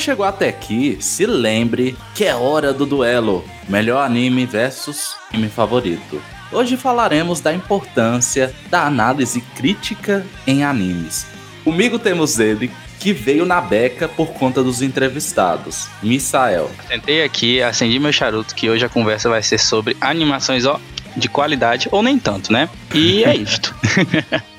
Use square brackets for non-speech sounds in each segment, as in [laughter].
chegou até aqui, se lembre que é hora do duelo. Melhor anime versus anime favorito. Hoje falaremos da importância da análise crítica em animes. Comigo temos ele, que veio na beca por conta dos entrevistados, Misael. Sentei aqui, acendi meu charuto, que hoje a conversa vai ser sobre animações, ó, de qualidade, ou nem tanto, né? E é [laughs] isto.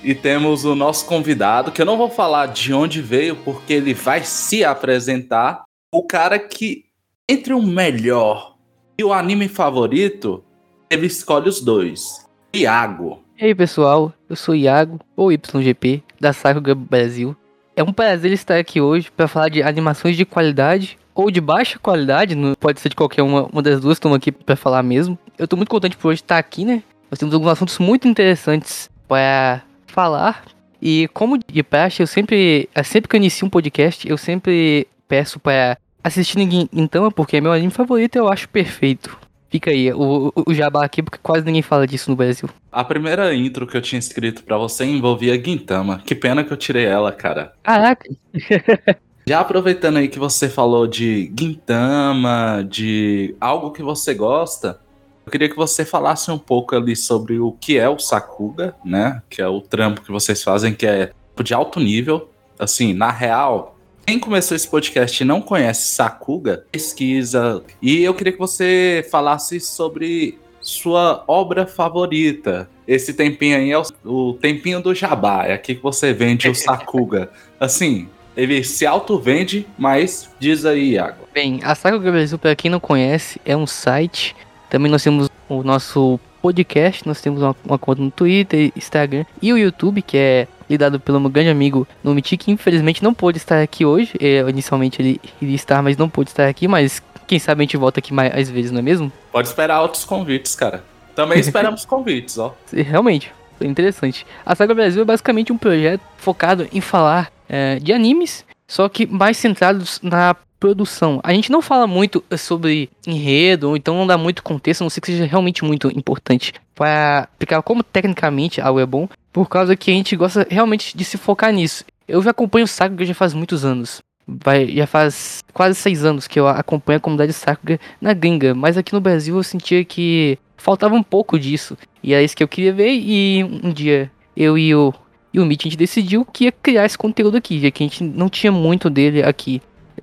E temos o nosso convidado, que eu não vou falar de onde veio, porque ele vai se apresentar. O cara que, entre o melhor e o anime favorito, ele escolhe os dois. Iago. E aí pessoal, eu sou o Iago, ou YGP, da Sakuga Brasil. É um prazer estar aqui hoje para falar de animações de qualidade ou de baixa qualidade, não pode ser de qualquer uma, uma das duas, estamos aqui para falar mesmo. Eu tô muito contente por hoje estar aqui, né? Nós temos alguns assuntos muito interessantes para falar. E como de praxe, eu sempre, sempre que eu inicio um podcast, eu sempre peço para assistir ninguém então, porque é meu anime favorito eu acho perfeito. Fica aí, o, o, o jabá aqui, porque quase ninguém fala disso no Brasil. A primeira intro que eu tinha escrito pra você envolvia Gintama. Que pena que eu tirei ela, cara. Caraca, [laughs] Já aproveitando aí que você falou de Gintama, de algo que você gosta, eu queria que você falasse um pouco ali sobre o que é o Sakuga, né? Que é o trampo que vocês fazem, que é de alto nível. Assim, na real, quem começou esse podcast e não conhece Sakuga, pesquisa. E eu queria que você falasse sobre sua obra favorita. Esse tempinho aí é o, o tempinho do jabá. É aqui que você vende o Sakuga. [laughs] Assim, ele se auto-vende, mas diz aí, Iago. Bem, a Sakuga Brasil, para quem não conhece, é um site. Também nós temos o nosso podcast, nós temos uma, uma conta no Twitter, Instagram e o YouTube, que é lidado pelo meu grande amigo Nomiti, que infelizmente não pôde estar aqui hoje. É, inicialmente ele iria estar, mas não pôde estar aqui, mas quem sabe a gente volta aqui mais vezes, não é mesmo? Pode esperar outros convites, cara. Também [laughs] esperamos convites, ó. Realmente, foi interessante. A Saga Brasil é basicamente um projeto focado em falar é, de animes, só que mais centrados na produção. A gente não fala muito sobre enredo, ou então não dá muito contexto, a não sei que seja realmente muito importante para explicar como tecnicamente algo é bom, por causa que a gente gosta realmente de se focar nisso. Eu já acompanho o Sakuga já faz muitos anos. Vai, já faz quase seis anos que eu acompanho a comunidade Sakuga na gringa, mas aqui no Brasil eu sentia que faltava um pouco disso. E é isso que eu queria ver, e um dia eu e o, e o Mitch a gente decidiu que ia criar esse conteúdo aqui, já que a gente não tinha muito dele aqui.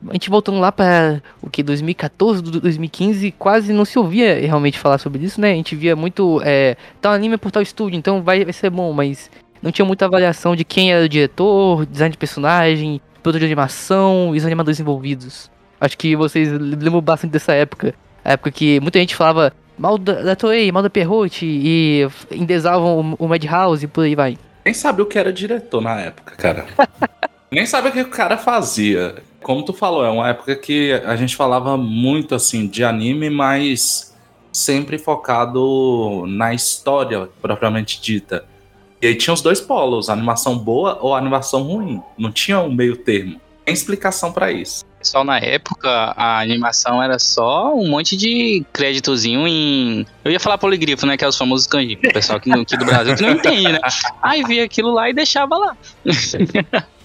A gente voltando lá para o que 2014, do- 2015, quase não se ouvia realmente falar sobre isso, né? A gente via muito é, tal anime é por tal estúdio, então vai, vai ser bom, mas não tinha muita avaliação de quem era o diretor, design de personagem, produtor de animação e os animadores envolvidos. Acho que vocês lembram bastante dessa época, a época que muita gente falava mal da, da Toei, mal da Perrote e endesavam o, o Madhouse e por aí vai. Nem sabe o que era diretor na época, cara. [laughs] Nem sabe o que o cara fazia. Como tu falou, é uma época que a gente falava muito assim de anime, mas sempre focado na história propriamente dita. E aí tinha os dois polos, animação boa ou animação ruim. Não tinha um meio termo. Tem explicação pra isso. Pessoal, na época, a animação era só um monte de créditozinho em. Eu ia falar poligrifo, né? Que é os famosos kanji. O pessoal aqui, no- aqui do Brasil que não entende, né? Aí via aquilo lá e deixava lá. [laughs]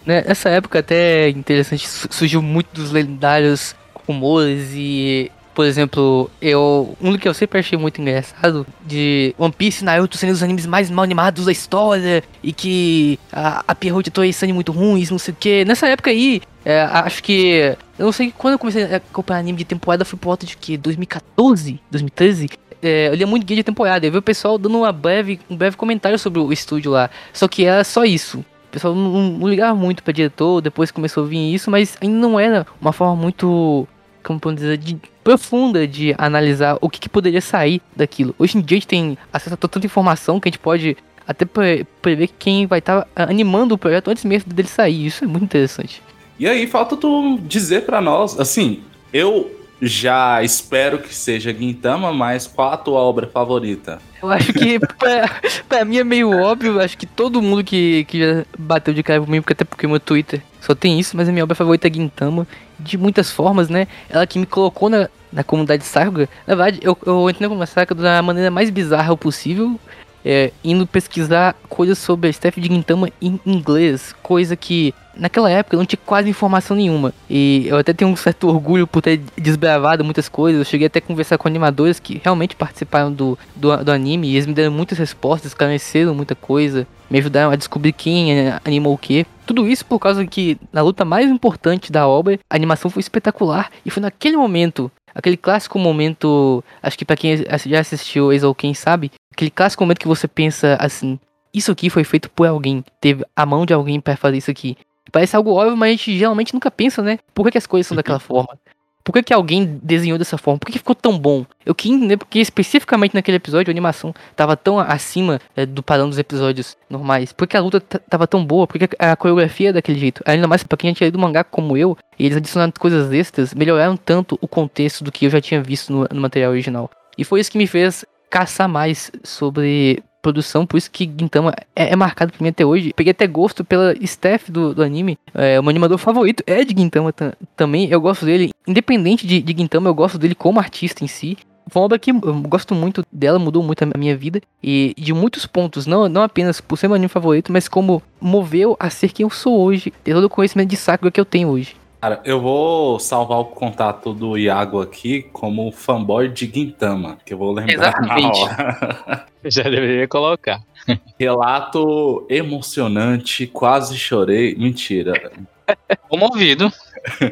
Né, Nessa época até é interessante, su- surgiu muito dos lendários rumores e, por exemplo, eu um que eu sempre achei muito engraçado de One Piece e Naruto sendo os animes mais mal animados da história e que a, a Pierrot e Toei sendo muito ruins, não sei o que. Nessa época aí, é, acho que eu não sei quando eu comecei a acompanhar anime de temporada foi por volta de que 2014, 2013. É, eu lia muito guia de temporada, eu vi o pessoal dando uma breve, um breve comentário sobre o estúdio lá. Só que era só isso. O pessoal não, não ligava muito pra diretor, depois começou a vir isso, mas ainda não era uma forma muito como podemos dizer, de, profunda de analisar o que, que poderia sair daquilo. Hoje em dia a gente tem acesso a tanta informação que a gente pode até pre- prever quem vai estar animando o projeto antes mesmo dele sair. Isso é muito interessante. E aí, falta tu dizer pra nós, assim, eu já espero que seja Gintama, mas qual a tua obra favorita? Eu acho que pra, pra mim é meio óbvio, acho que todo mundo que, que já bateu de cara comigo, porque até porque meu Twitter só tem isso, mas a minha obra favorita é Gintama, de muitas formas, né? Ela que me colocou na, na comunidade Sakuga. Na verdade, eu, eu entrei na comunidade Sakuga da maneira mais bizarra possível, é, indo pesquisar coisas sobre a Steph de Gintama em inglês, coisa que naquela época eu não tinha quase informação nenhuma. E eu até tenho um certo orgulho por ter desbravado muitas coisas. Eu cheguei até a conversar com animadores que realmente participaram do, do, do anime e eles me deram muitas respostas, esclareceram muita coisa, me ajudaram a descobrir quem animou o que. Tudo isso por causa que na luta mais importante da obra, a animação foi espetacular e foi naquele momento, aquele clássico momento, acho que pra quem já assistiu Ace ou quem sabe, aquele clássico momento que você pensa assim, isso aqui foi feito por alguém, teve a mão de alguém para fazer isso aqui. Parece algo óbvio, mas a gente geralmente nunca pensa, né? Por que, que as coisas são daquela forma? Por que, que alguém desenhou dessa forma? Por que, que ficou tão bom? Eu queria entender porque especificamente naquele episódio a animação tava tão acima é, do padrão dos episódios normais. Por que a luta tava tão boa? Por que a coreografia é daquele jeito? Ainda mais pra quem já tinha lido mangá como eu, e eles adicionaram coisas extras, melhoraram tanto o contexto do que eu já tinha visto no, no material original. E foi isso que me fez caçar mais sobre produção, por isso que Gintama é, é marcado por mim até hoje. Peguei até gosto pela staff do, do anime. É, o meu animador favorito é de Gintama tam- também. Eu gosto dele, independente de, de Gintama, eu gosto dele como artista em si. Foi uma obra que eu gosto muito dela, mudou muito a minha vida. E de muitos pontos, não, não apenas por ser meu anime favorito, mas como moveu a ser quem eu sou hoje. Ter todo o conhecimento de Sakura que eu tenho hoje. Cara, eu vou salvar o contato do Iago aqui como fanboy de Gintama, que eu vou lembrar na Exatamente. hora. [laughs] Já deveria colocar. [laughs] Relato emocionante, quase chorei. Mentira. [laughs] Comovido.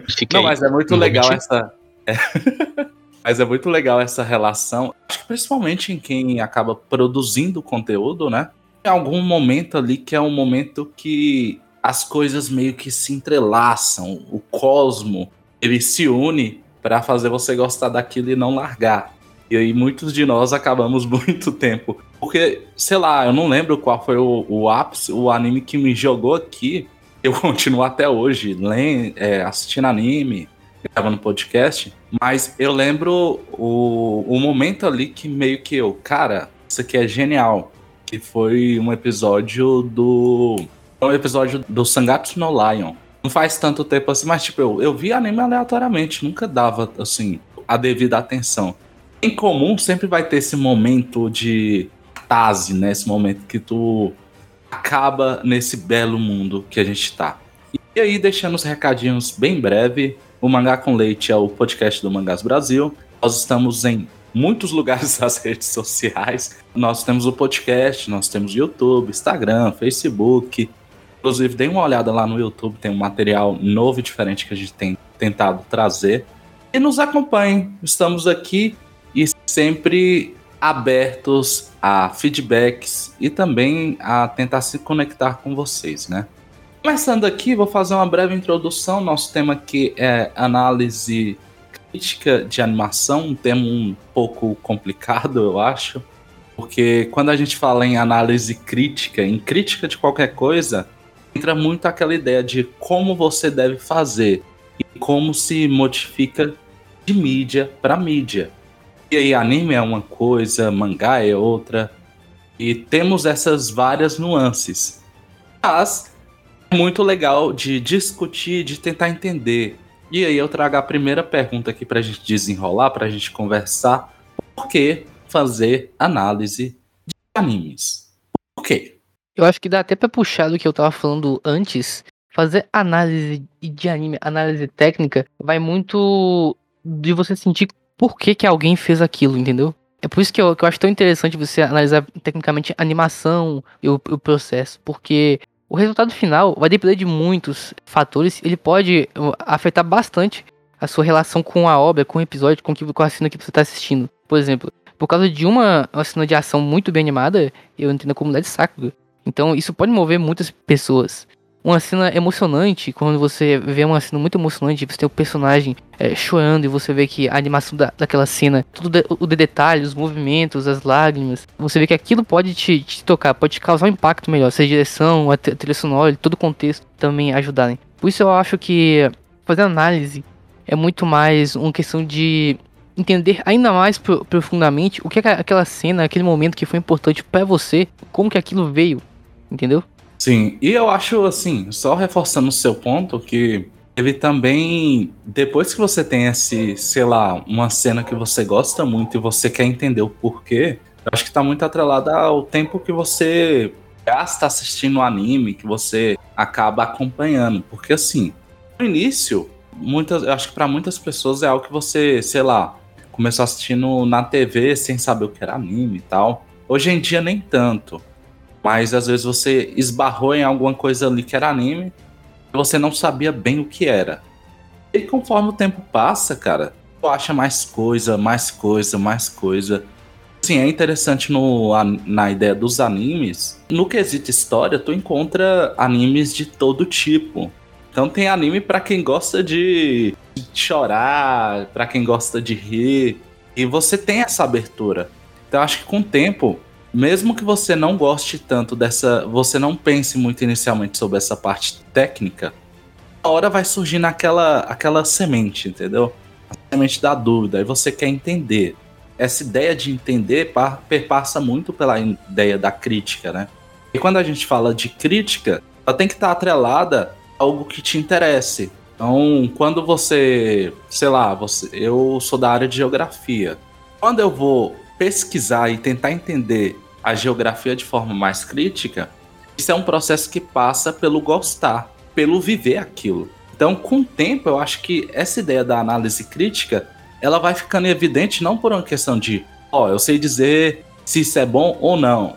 Fiquei. Não, mas é muito legal mentir. essa. é. mas é muito legal essa relação. Acho que principalmente em quem acaba produzindo conteúdo, né? Tem algum momento ali que é um momento que as coisas meio que se entrelaçam. O cosmo ele se une para fazer você gostar daquilo e não largar. E aí muitos de nós acabamos [laughs] muito tempo. Porque, sei lá, eu não lembro qual foi o, o ápice, o anime que me jogou aqui. Eu [laughs] continuo até hoje lendo, é, assistindo anime, gravando podcast. Mas eu lembro o, o momento ali que meio que eu, cara, isso aqui é genial. Que foi um episódio do. Um episódio do Sangatsu no Lion. Não faz tanto tempo assim, mas tipo, eu, eu vi anime aleatoriamente, nunca dava, assim, a devida atenção. Em comum, sempre vai ter esse momento de tase, né? Esse momento que tu acaba nesse belo mundo que a gente tá. E aí, deixando os recadinhos bem breve, o Mangá com Leite é o podcast do Mangás Brasil. Nós estamos em muitos [laughs] lugares das redes sociais. Nós temos o podcast, nós temos YouTube, Instagram, Facebook. Inclusive, dê uma olhada lá no YouTube, tem um material novo e diferente que a gente tem tentado trazer. E nos acompanhem, estamos aqui e sempre abertos a feedbacks e também a tentar se conectar com vocês, né? Começando aqui, vou fazer uma breve introdução. Nosso tema aqui é análise crítica de animação, um tema um pouco complicado, eu acho, porque quando a gente fala em análise crítica, em crítica de qualquer coisa, entra muito aquela ideia de como você deve fazer e como se modifica de mídia para mídia. E aí, anime é uma coisa, mangá é outra, e temos essas várias nuances. Mas é muito legal de discutir, de tentar entender. E aí eu trago a primeira pergunta aqui pra gente desenrolar, pra gente conversar. Por que fazer análise de animes? Por quê? Eu acho que dá até pra puxar do que eu tava falando antes. Fazer análise de anime, análise técnica, vai muito de você sentir por que, que alguém fez aquilo, entendeu? É por isso que eu, que eu acho tão interessante você analisar tecnicamente a animação e o, o processo, porque o resultado final vai depender de muitos fatores, ele pode uh, afetar bastante a sua relação com a obra, com o episódio, com, que, com a cena que você está assistindo. Por exemplo, por causa de uma, uma cena de ação muito bem animada, eu entendo a comunidade Sakura. Então isso pode mover muitas pessoas. uma cena emocionante, quando você vê uma cena muito emocionante, você tem o personagem é, chorando e você vê que a animação da, daquela cena, tudo de, o de detalhe, os movimentos, as lágrimas, você vê que aquilo pode te, te tocar, pode te causar um impacto melhor, seja a direção, a trilha sonora, todo o contexto também ajudarem. Por isso eu acho que fazer análise é muito mais uma questão de entender ainda mais profundamente o que é aquela cena, aquele momento que foi importante para você, como que aquilo veio, entendeu? Sim, e eu acho assim, só reforçando o seu ponto, que ele também, depois que você tem esse, sei lá, uma cena que você gosta muito e você quer entender o porquê, eu acho que tá muito atrelada ao tempo que você gasta assistindo o anime, que você acaba acompanhando. Porque assim, no início, muitas, eu acho que para muitas pessoas é algo que você, sei lá, começou assistindo na TV sem saber o que era anime e tal. Hoje em dia nem tanto. Mas às vezes você esbarrou em alguma coisa ali que era anime e você não sabia bem o que era. E conforme o tempo passa, cara, tu acha mais coisa, mais coisa, mais coisa. Sim, é interessante no, na ideia dos animes. No quesito história, tu encontra animes de todo tipo. Então tem anime para quem gosta de chorar, para quem gosta de rir. E você tem essa abertura. Então acho que com o tempo, mesmo que você não goste tanto dessa, você não pense muito inicialmente sobre essa parte técnica, a hora vai surgir naquela aquela semente, entendeu? A semente da dúvida, e você quer entender. Essa ideia de entender perpassa muito pela ideia da crítica, né? E quando a gente fala de crítica, ela tem que estar atrelada a algo que te interesse. Então, quando você, sei lá, você, eu sou da área de geografia. Quando eu vou pesquisar e tentar entender a geografia de forma mais crítica, isso é um processo que passa pelo gostar, pelo viver aquilo. Então, com o tempo, eu acho que essa ideia da análise crítica, ela vai ficando evidente não por uma questão de, ó, oh, eu sei dizer se isso é bom ou não,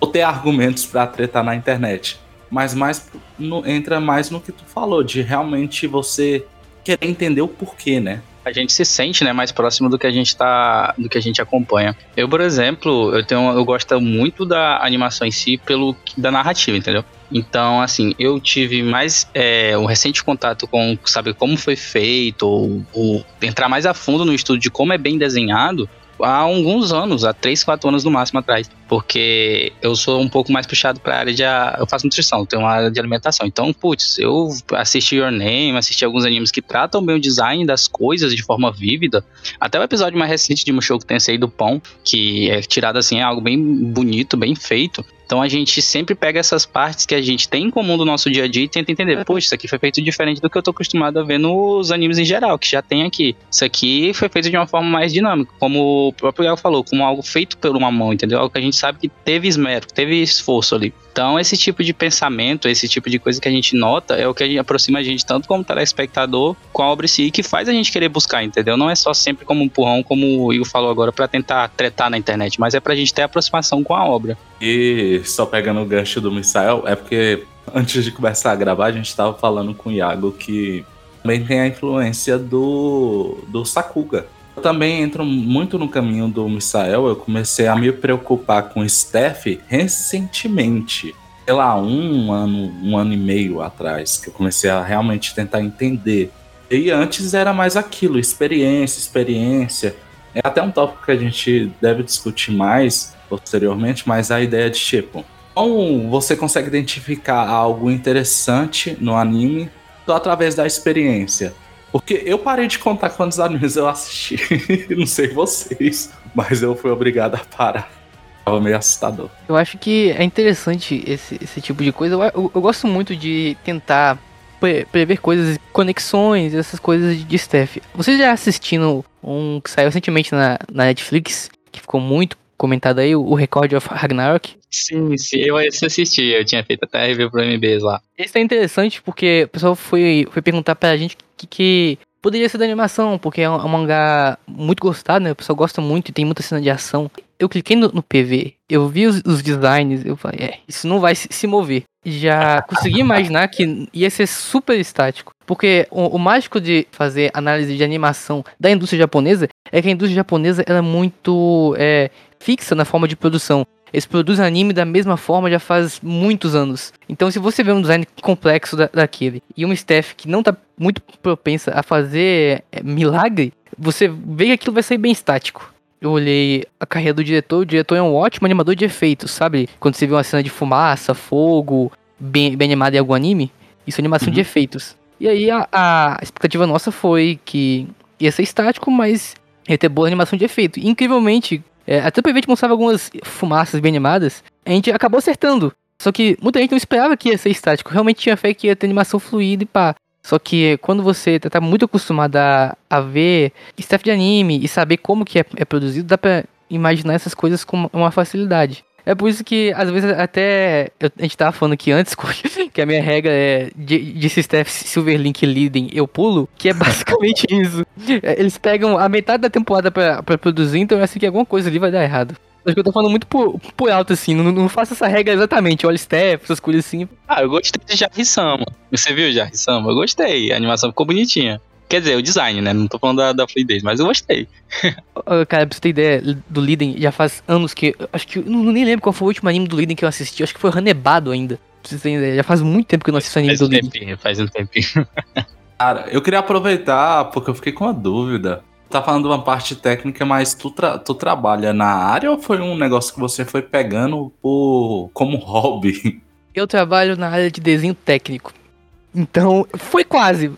ou ter argumentos para tretar na internet mas mais no, entra mais no que tu falou, de realmente você querer entender o porquê, né? A gente se sente, né, mais próximo do que a gente tá, do que a gente acompanha. Eu, por exemplo, eu tenho, eu gosto muito da animação em si pelo da narrativa, entendeu? Então, assim, eu tive mais é, um recente contato com saber como foi feito, ou, ou entrar mais a fundo no estudo de como é bem desenhado há alguns anos, há 3, 4 anos no máximo atrás. Porque eu sou um pouco mais puxado para a área de. Eu faço nutrição, tenho uma área de alimentação. Então, putz, eu assisti Your Name, assisti alguns animes que tratam bem o design das coisas de forma vívida. Até o episódio mais recente de Mushoku Tensei do Pão, que é tirado assim, é algo bem bonito, bem feito. Então a gente sempre pega essas partes que a gente tem em comum do nosso dia a dia e tenta entender, poxa, isso aqui foi feito diferente do que eu tô acostumado a ver nos animes em geral, que já tem aqui. Isso aqui foi feito de uma forma mais dinâmica, como o próprio Gal falou, como algo feito por uma mão, entendeu? Algo que a gente sabe que teve esmero, teve esforço ali. Então, esse tipo de pensamento, esse tipo de coisa que a gente nota é o que aproxima a gente tanto como telespectador com a obra em si que faz a gente querer buscar, entendeu? Não é só sempre como um empurrão, como o Igor falou agora, para tentar tretar na internet, mas é pra gente ter aproximação com a obra. E só pegando o gancho do Misael, é porque antes de começar a gravar, a gente estava falando com o Iago que também tem a influência do, do Sakuga. Eu também entro muito no caminho do Misael. Eu comecei a me preocupar com o Steph recentemente. Sei lá, um ano, um ano e meio atrás, que eu comecei a realmente tentar entender. E antes era mais aquilo, experiência, experiência. É até um tópico que a gente deve discutir mais posteriormente, mas a ideia de tipo, como você consegue identificar algo interessante no anime só através da experiência? Porque eu parei de contar quantos animes eu assisti. [laughs] Não sei vocês, mas eu fui obrigado a parar. Tava meio assustador. Eu acho que é interessante esse, esse tipo de coisa. Eu, eu, eu gosto muito de tentar pre prever coisas, conexões, essas coisas de, Steph. Vocês já assistiram um que saiu recentemente na, na Netflix, que ficou muito comentado aí, o Record of Ragnarok? Sim, sim, eu assisti, eu tinha feito até review pro MBs lá. Esse é interessante porque o pessoal foi, foi perguntar pra gente que, que poderia ser da animação, porque é um, é um, mangá muito gostado, né? O pessoal gosta muito e tem muita cena de ação. Eu cliquei no, no PV, eu vi os, os, designs, eu falei, é, isso não vai se, se, mover. Já consegui imaginar que ia ser super estático. Porque o, o, mágico de fazer análise de animação da indústria japonesa é que a indústria japonesa ela é muito é, fixa na forma de produção. Eles produzem anime da mesma forma já faz muitos anos. Então, se você vê um design complexo da, daquele e uma staff que não tá muito propensa a fazer é, milagre, você vê que aquilo vai sair bem estático. Eu olhei a carreira do diretor, o diretor é um ótimo animador de efeitos, sabe? Quando você vê uma cena de fumaça, fogo, bem, bem animada em algum anime, isso é animação Uhum. de efeitos. E aí a, a expectativa nossa foi que ia ser estático, mas ia ter boa animação de efeito. E, incrivelmente, é, até o evento mostrava algumas fumaças bem animadas, a gente acabou acertando. Só que muita gente não esperava que ia ser estático, realmente tinha fé que ia ter animação fluida e pá. Só que quando você tá muito acostumado a, a ver staff de anime e saber como que é, é produzido, dá pra imaginar essas coisas com uma facilidade. É por isso que, às vezes, até. eu- a gente tava falando aqui antes [laughs] que a minha regra é de, de Steph Silverlink Leading eu pulo, que é basicamente [laughs] isso. É, Eles pegam a metade da temporada pra, pra produzir, então eu acho que alguma coisa ali vai dar errado. Acho que eu tô falando muito por, por alto, assim, não, não faço essa regra exatamente, olha Steph, essas coisas assim. Ah, eu gostei de Jarry-sama. Você viu Jarry-sama? Eu gostei. A animação ficou bonitinha. Quer dizer, o design, né? Não tô falando da, da fluidez, mas eu gostei. Cara, pra você ter ideia do Liden, já faz anos que. Acho que. eu Não, nem lembro qual foi o último anime do Liden que eu assisti. Acho que foi Ranebado ainda. Pra vocês terem ideia. Já faz muito tempo que eu não assisto anime Faz do um Liden. tempinho, faz um tempinho. [laughs] Cara, eu queria aproveitar porque eu fiquei com uma dúvida. Tá falando de uma parte técnica, mas tu, tra- tu trabalha na área ou foi um negócio que você foi pegando por como [laughs] hobby? Eu trabalho na área de desenho técnico. Então, foi quase.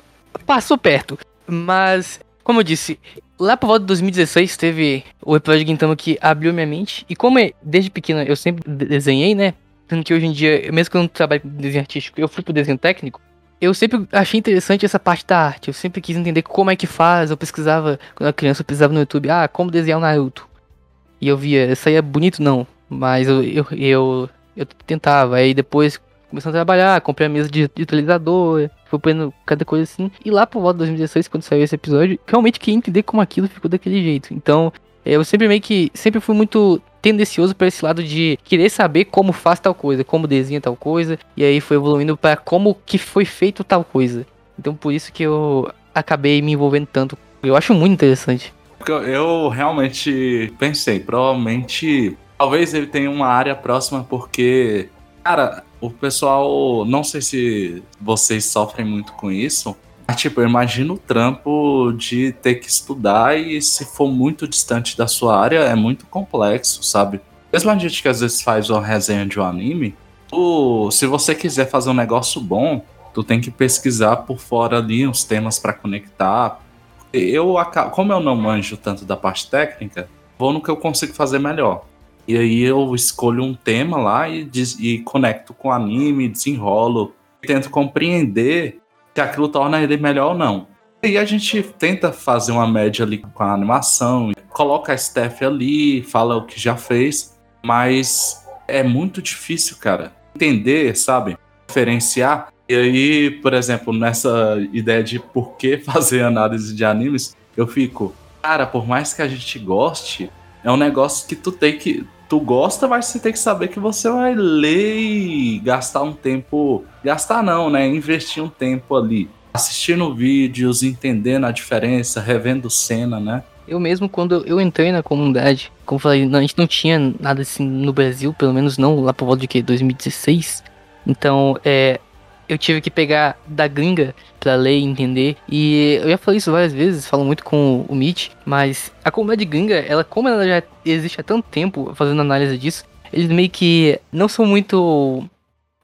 Passou perto. Mas, como eu disse, lá por volta de 2016 teve o episódio de Gintama que abriu minha mente. E como é- desde pequena eu sempre de- desenhei, né? Tanto que hoje em dia, mesmo que eu não trabalhe com desenho artístico, eu fui pro desenho técnico. Eu sempre achei interessante essa parte da arte. Eu sempre quis entender como é que faz. Eu pesquisava, quando eu era criança, eu pesquisava no YouTube, ah, como desenhar o Naruto. E eu via, aí é bonito não, mas eu, eu, eu, eu tentava. Aí depois, começando a trabalhar, comprei a mesa utilizador, fui põendo cada coisa assim. E lá por volta de 2016, quando saiu esse episódio, realmente queria entender como aquilo ficou daquele jeito. Então, eh, eu sempre meio que, sempre fui muito tendencioso para esse lado de querer saber como faz tal coisa, como desenha tal coisa, e aí foi evoluindo para como que foi feito tal coisa. Então por isso que eu acabei me envolvendo tanto. Eu acho muito interessante. Eu- eu realmente pensei, provavelmente. Talvez ele tenha uma área próxima, porque. Cara, o pessoal. Não sei se vocês sofrem muito com isso. Mas, tipo, eu imagino o trampo de ter que estudar e se for muito distante da sua área, é muito complexo, sabe? Mesmo a gente que às vezes faz uma resenha de um anime, tu, se você quiser fazer um negócio bom, tu tem que pesquisar por fora ali uns temas pra conectar, eu como eu não manjo tanto da parte técnica, vou no que eu consigo fazer melhor. E aí eu escolho um tema lá e, e conecto com o anime, desenrolo, tento compreender se aquilo torna ele melhor ou não. E aí a gente tenta fazer uma média ali com a animação, coloca a staff ali, fala o que já fez, mas é muito difícil, cara, entender, sabe? Diferenciar. E aí, por exemplo, nessa ideia de por que [laughs] fazer análise de animes, eu fico, cara, por mais que a gente goste, é um negócio que tu tem que. Tu gosta, mas você tem que saber que você vai ler e gastar um tempo. Gastar não, né? Investir um tempo ali. Assistindo vídeos, entendendo a diferença, revendo cena, né? Eu mesmo, quando eu entrei na comunidade, como eu falei, a gente não tinha nada assim no Brasil, pelo menos não lá por volta de que? 2016. Então, é, eu tive que pegar da gringa pra ler e entender. E eu já falei isso várias vezes, falo muito com o Mitch, mas a comunidade gringa, ela, como ela já existe há tanto tempo fazendo análise disso, eles meio que não são muito,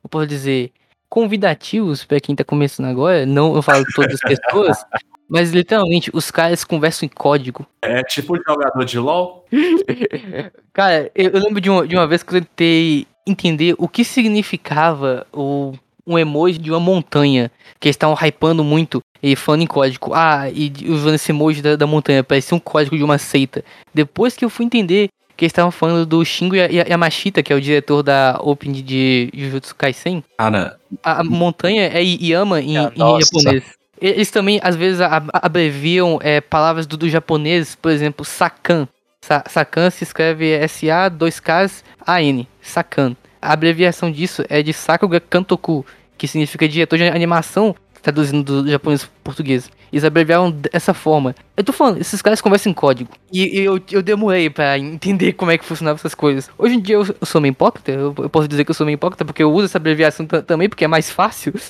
eu posso dizer, convidativos pra quem tá começando agora. Não, eu falo todas as pessoas. [laughs] Mas literalmente, os caras conversam em código. É tipo jogador de LOL. [laughs] Cara, eu, eu lembro de uma, de uma vez que eu tentei entender o que significava o, um emoji de uma montanha. Que eles estavam hypando muito e falando em código. Ah, e usando esse emoji da, da montanha, parecia um código de uma seita. Depois que eu fui entender que eles estavam falando do Shingo Ya- Ya- Yamashita, que é o diretor da Open de Jujutsu Kaisen. Cara, A, a montanha é Yama em, Ah, em japonês. Eles também, às vezes, abreviam é, palavras do, do japonês, por exemplo, Sakan. Sa Sakan se escreve S-A, 2Ks, A-N. Sakan. A abreviação disso é de Sakuga Kantoku, que significa diretor de animação, traduzindo do japonês pro português. Eles abreviaram dessa forma. Eu tô falando, esses caras conversam em código. E, eu, eu demorei pra entender como é que funcionavam essas coisas. Hoje em dia eu, eu sou meio hipócrita, eu, eu posso dizer que eu sou meio hipócrita porque eu uso essa abreviação ta- também porque é mais fácil. [laughs]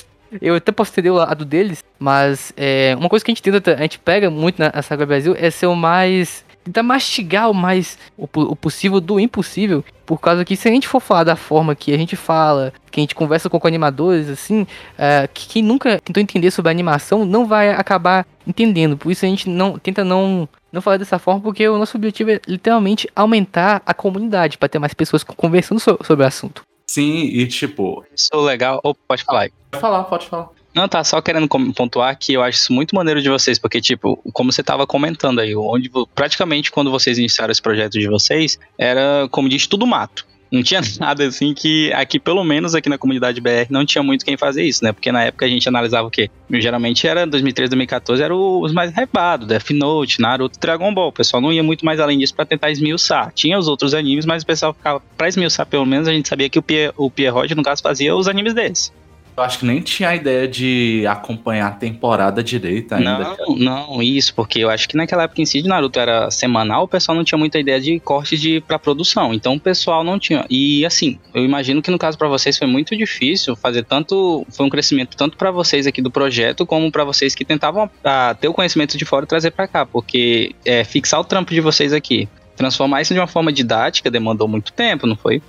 Eu até posso entender o lado deles, mas é, uma coisa que a gente tenta, a gente pega muito na Saga Brasil é ser o mais. Tentar mastigar o mais o, o possível do impossível. Por causa que se a gente for falar da forma que a gente fala, que a gente conversa com animadores, assim, é, que quem nunca tentou entender sobre a animação não vai acabar entendendo. Por isso a gente não tenta não, não falar dessa forma, porque o nosso objetivo é literalmente aumentar a comunidade, para ter mais pessoas conversando so- sobre o assunto. Sim, e tipo. Isso legal. Opa, pode falar. aí. Pode falar, pode falar. Não, tá só querendo pontuar que eu acho isso muito maneiro de vocês, porque, tipo, como você tava comentando aí, onde praticamente quando vocês iniciaram esse projeto de vocês, era, como diz, tudo mato. Não tinha [laughs] nada assim que aqui, pelo menos aqui na comunidade BR, não tinha muito quem fazer isso, né? Porque na época a gente analisava o quê? Geralmente era 2013, 2014, eram os mais hypados, Death Note, Naruto, Dragon Ball. O pessoal não ia muito mais além disso pra tentar esmiuçar. Tinha os outros animes, mas o pessoal ficava, pra esmiuçar pelo menos, a gente sabia que o, Pierre, o Pierrot, no caso, fazia os animes desse. Eu acho que nem tinha a ideia de acompanhar a temporada direita ainda. Não, cara. não, isso, porque eu acho que naquela época em si de Naruto era semanal, o pessoal não tinha muita ideia de corte de pra produção. Então o pessoal não tinha. E assim, eu imagino que no caso pra vocês foi muito difícil fazer tanto, foi um crescimento tanto pra vocês aqui do projeto como pra vocês que tentavam ah, ter o conhecimento de fora e trazer pra cá, porque é fixar o trampo de vocês aqui, transformar isso de uma forma didática demandou muito tempo, não foi?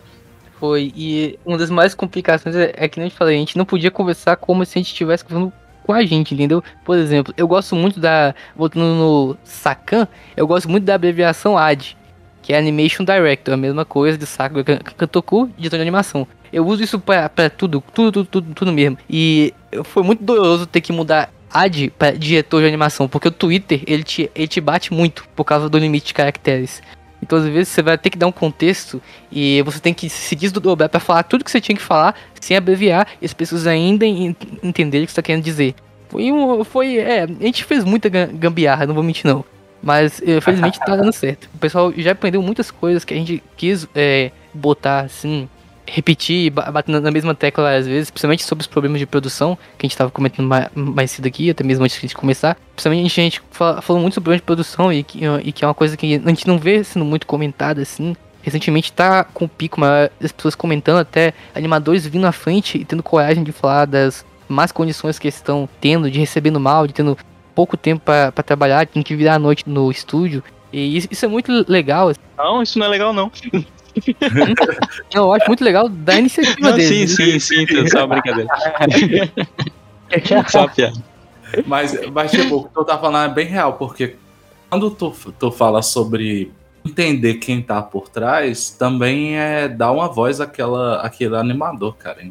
Foi, e uma das maiores complicações é, é que nem eu te falei, a gente não podia conversar como se a gente estivesse conversando com a gente, entendeu? Por exemplo, eu gosto muito da. Voltando no Sakan, eu gosto muito da abreviação AD, que é Animation Director, a mesma coisa de Sakura Kan- Kantoku, diretor de animação. Eu uso isso pra, pra tudo, tudo, tudo, tudo, tudo mesmo. E foi muito doloroso ter que mudar AD pra diretor de animação, porque o Twitter ele te, ele te bate muito por causa do limite de caracteres. Então, às vezes, você vai ter que dar um contexto e você tem que se desdobrar pra falar tudo que você tinha que falar, sem abreviar, e as pessoas ainda en- entenderem o que você tá querendo dizer. Foi um. Foi. É, a gente fez muita ga- gambiarra, não vou mentir, não. Mas, eh, felizmente, tá dando certo. O pessoal já aprendeu muitas coisas que a gente quis é, botar, assim, repetir, ba- bater na- mesma tecla às vezes, principalmente sobre os problemas de produção, que a gente tava comentando ma- mais, cedo aqui, até mesmo antes de começar. Principalmente a gente fala- falou muito sobre problemas de produção e que, e que é uma coisa que a gente não vê sendo muito comentada assim. Recentemente tá com o pico maior das pessoas comentando, até animadores vindo à frente e tendo coragem de falar das más condições que estão tendo, de recebendo mal, de tendo pouco tempo pra trabalhar, tendo que virar a noite no estúdio. E isso, isso é muito legal. assim. Não, isso não é legal, não. [laughs] [laughs] Eu acho muito legal da iniciativa Não, sim, sim, sim, tudo, só uma brincadeira. [laughs] só uma piada. Mas, mas tipo, o que tu tá falando é bem real, porque quando tu, tu fala sobre entender quem tá por trás, também é dar uma voz àquela, àquele animador, cara.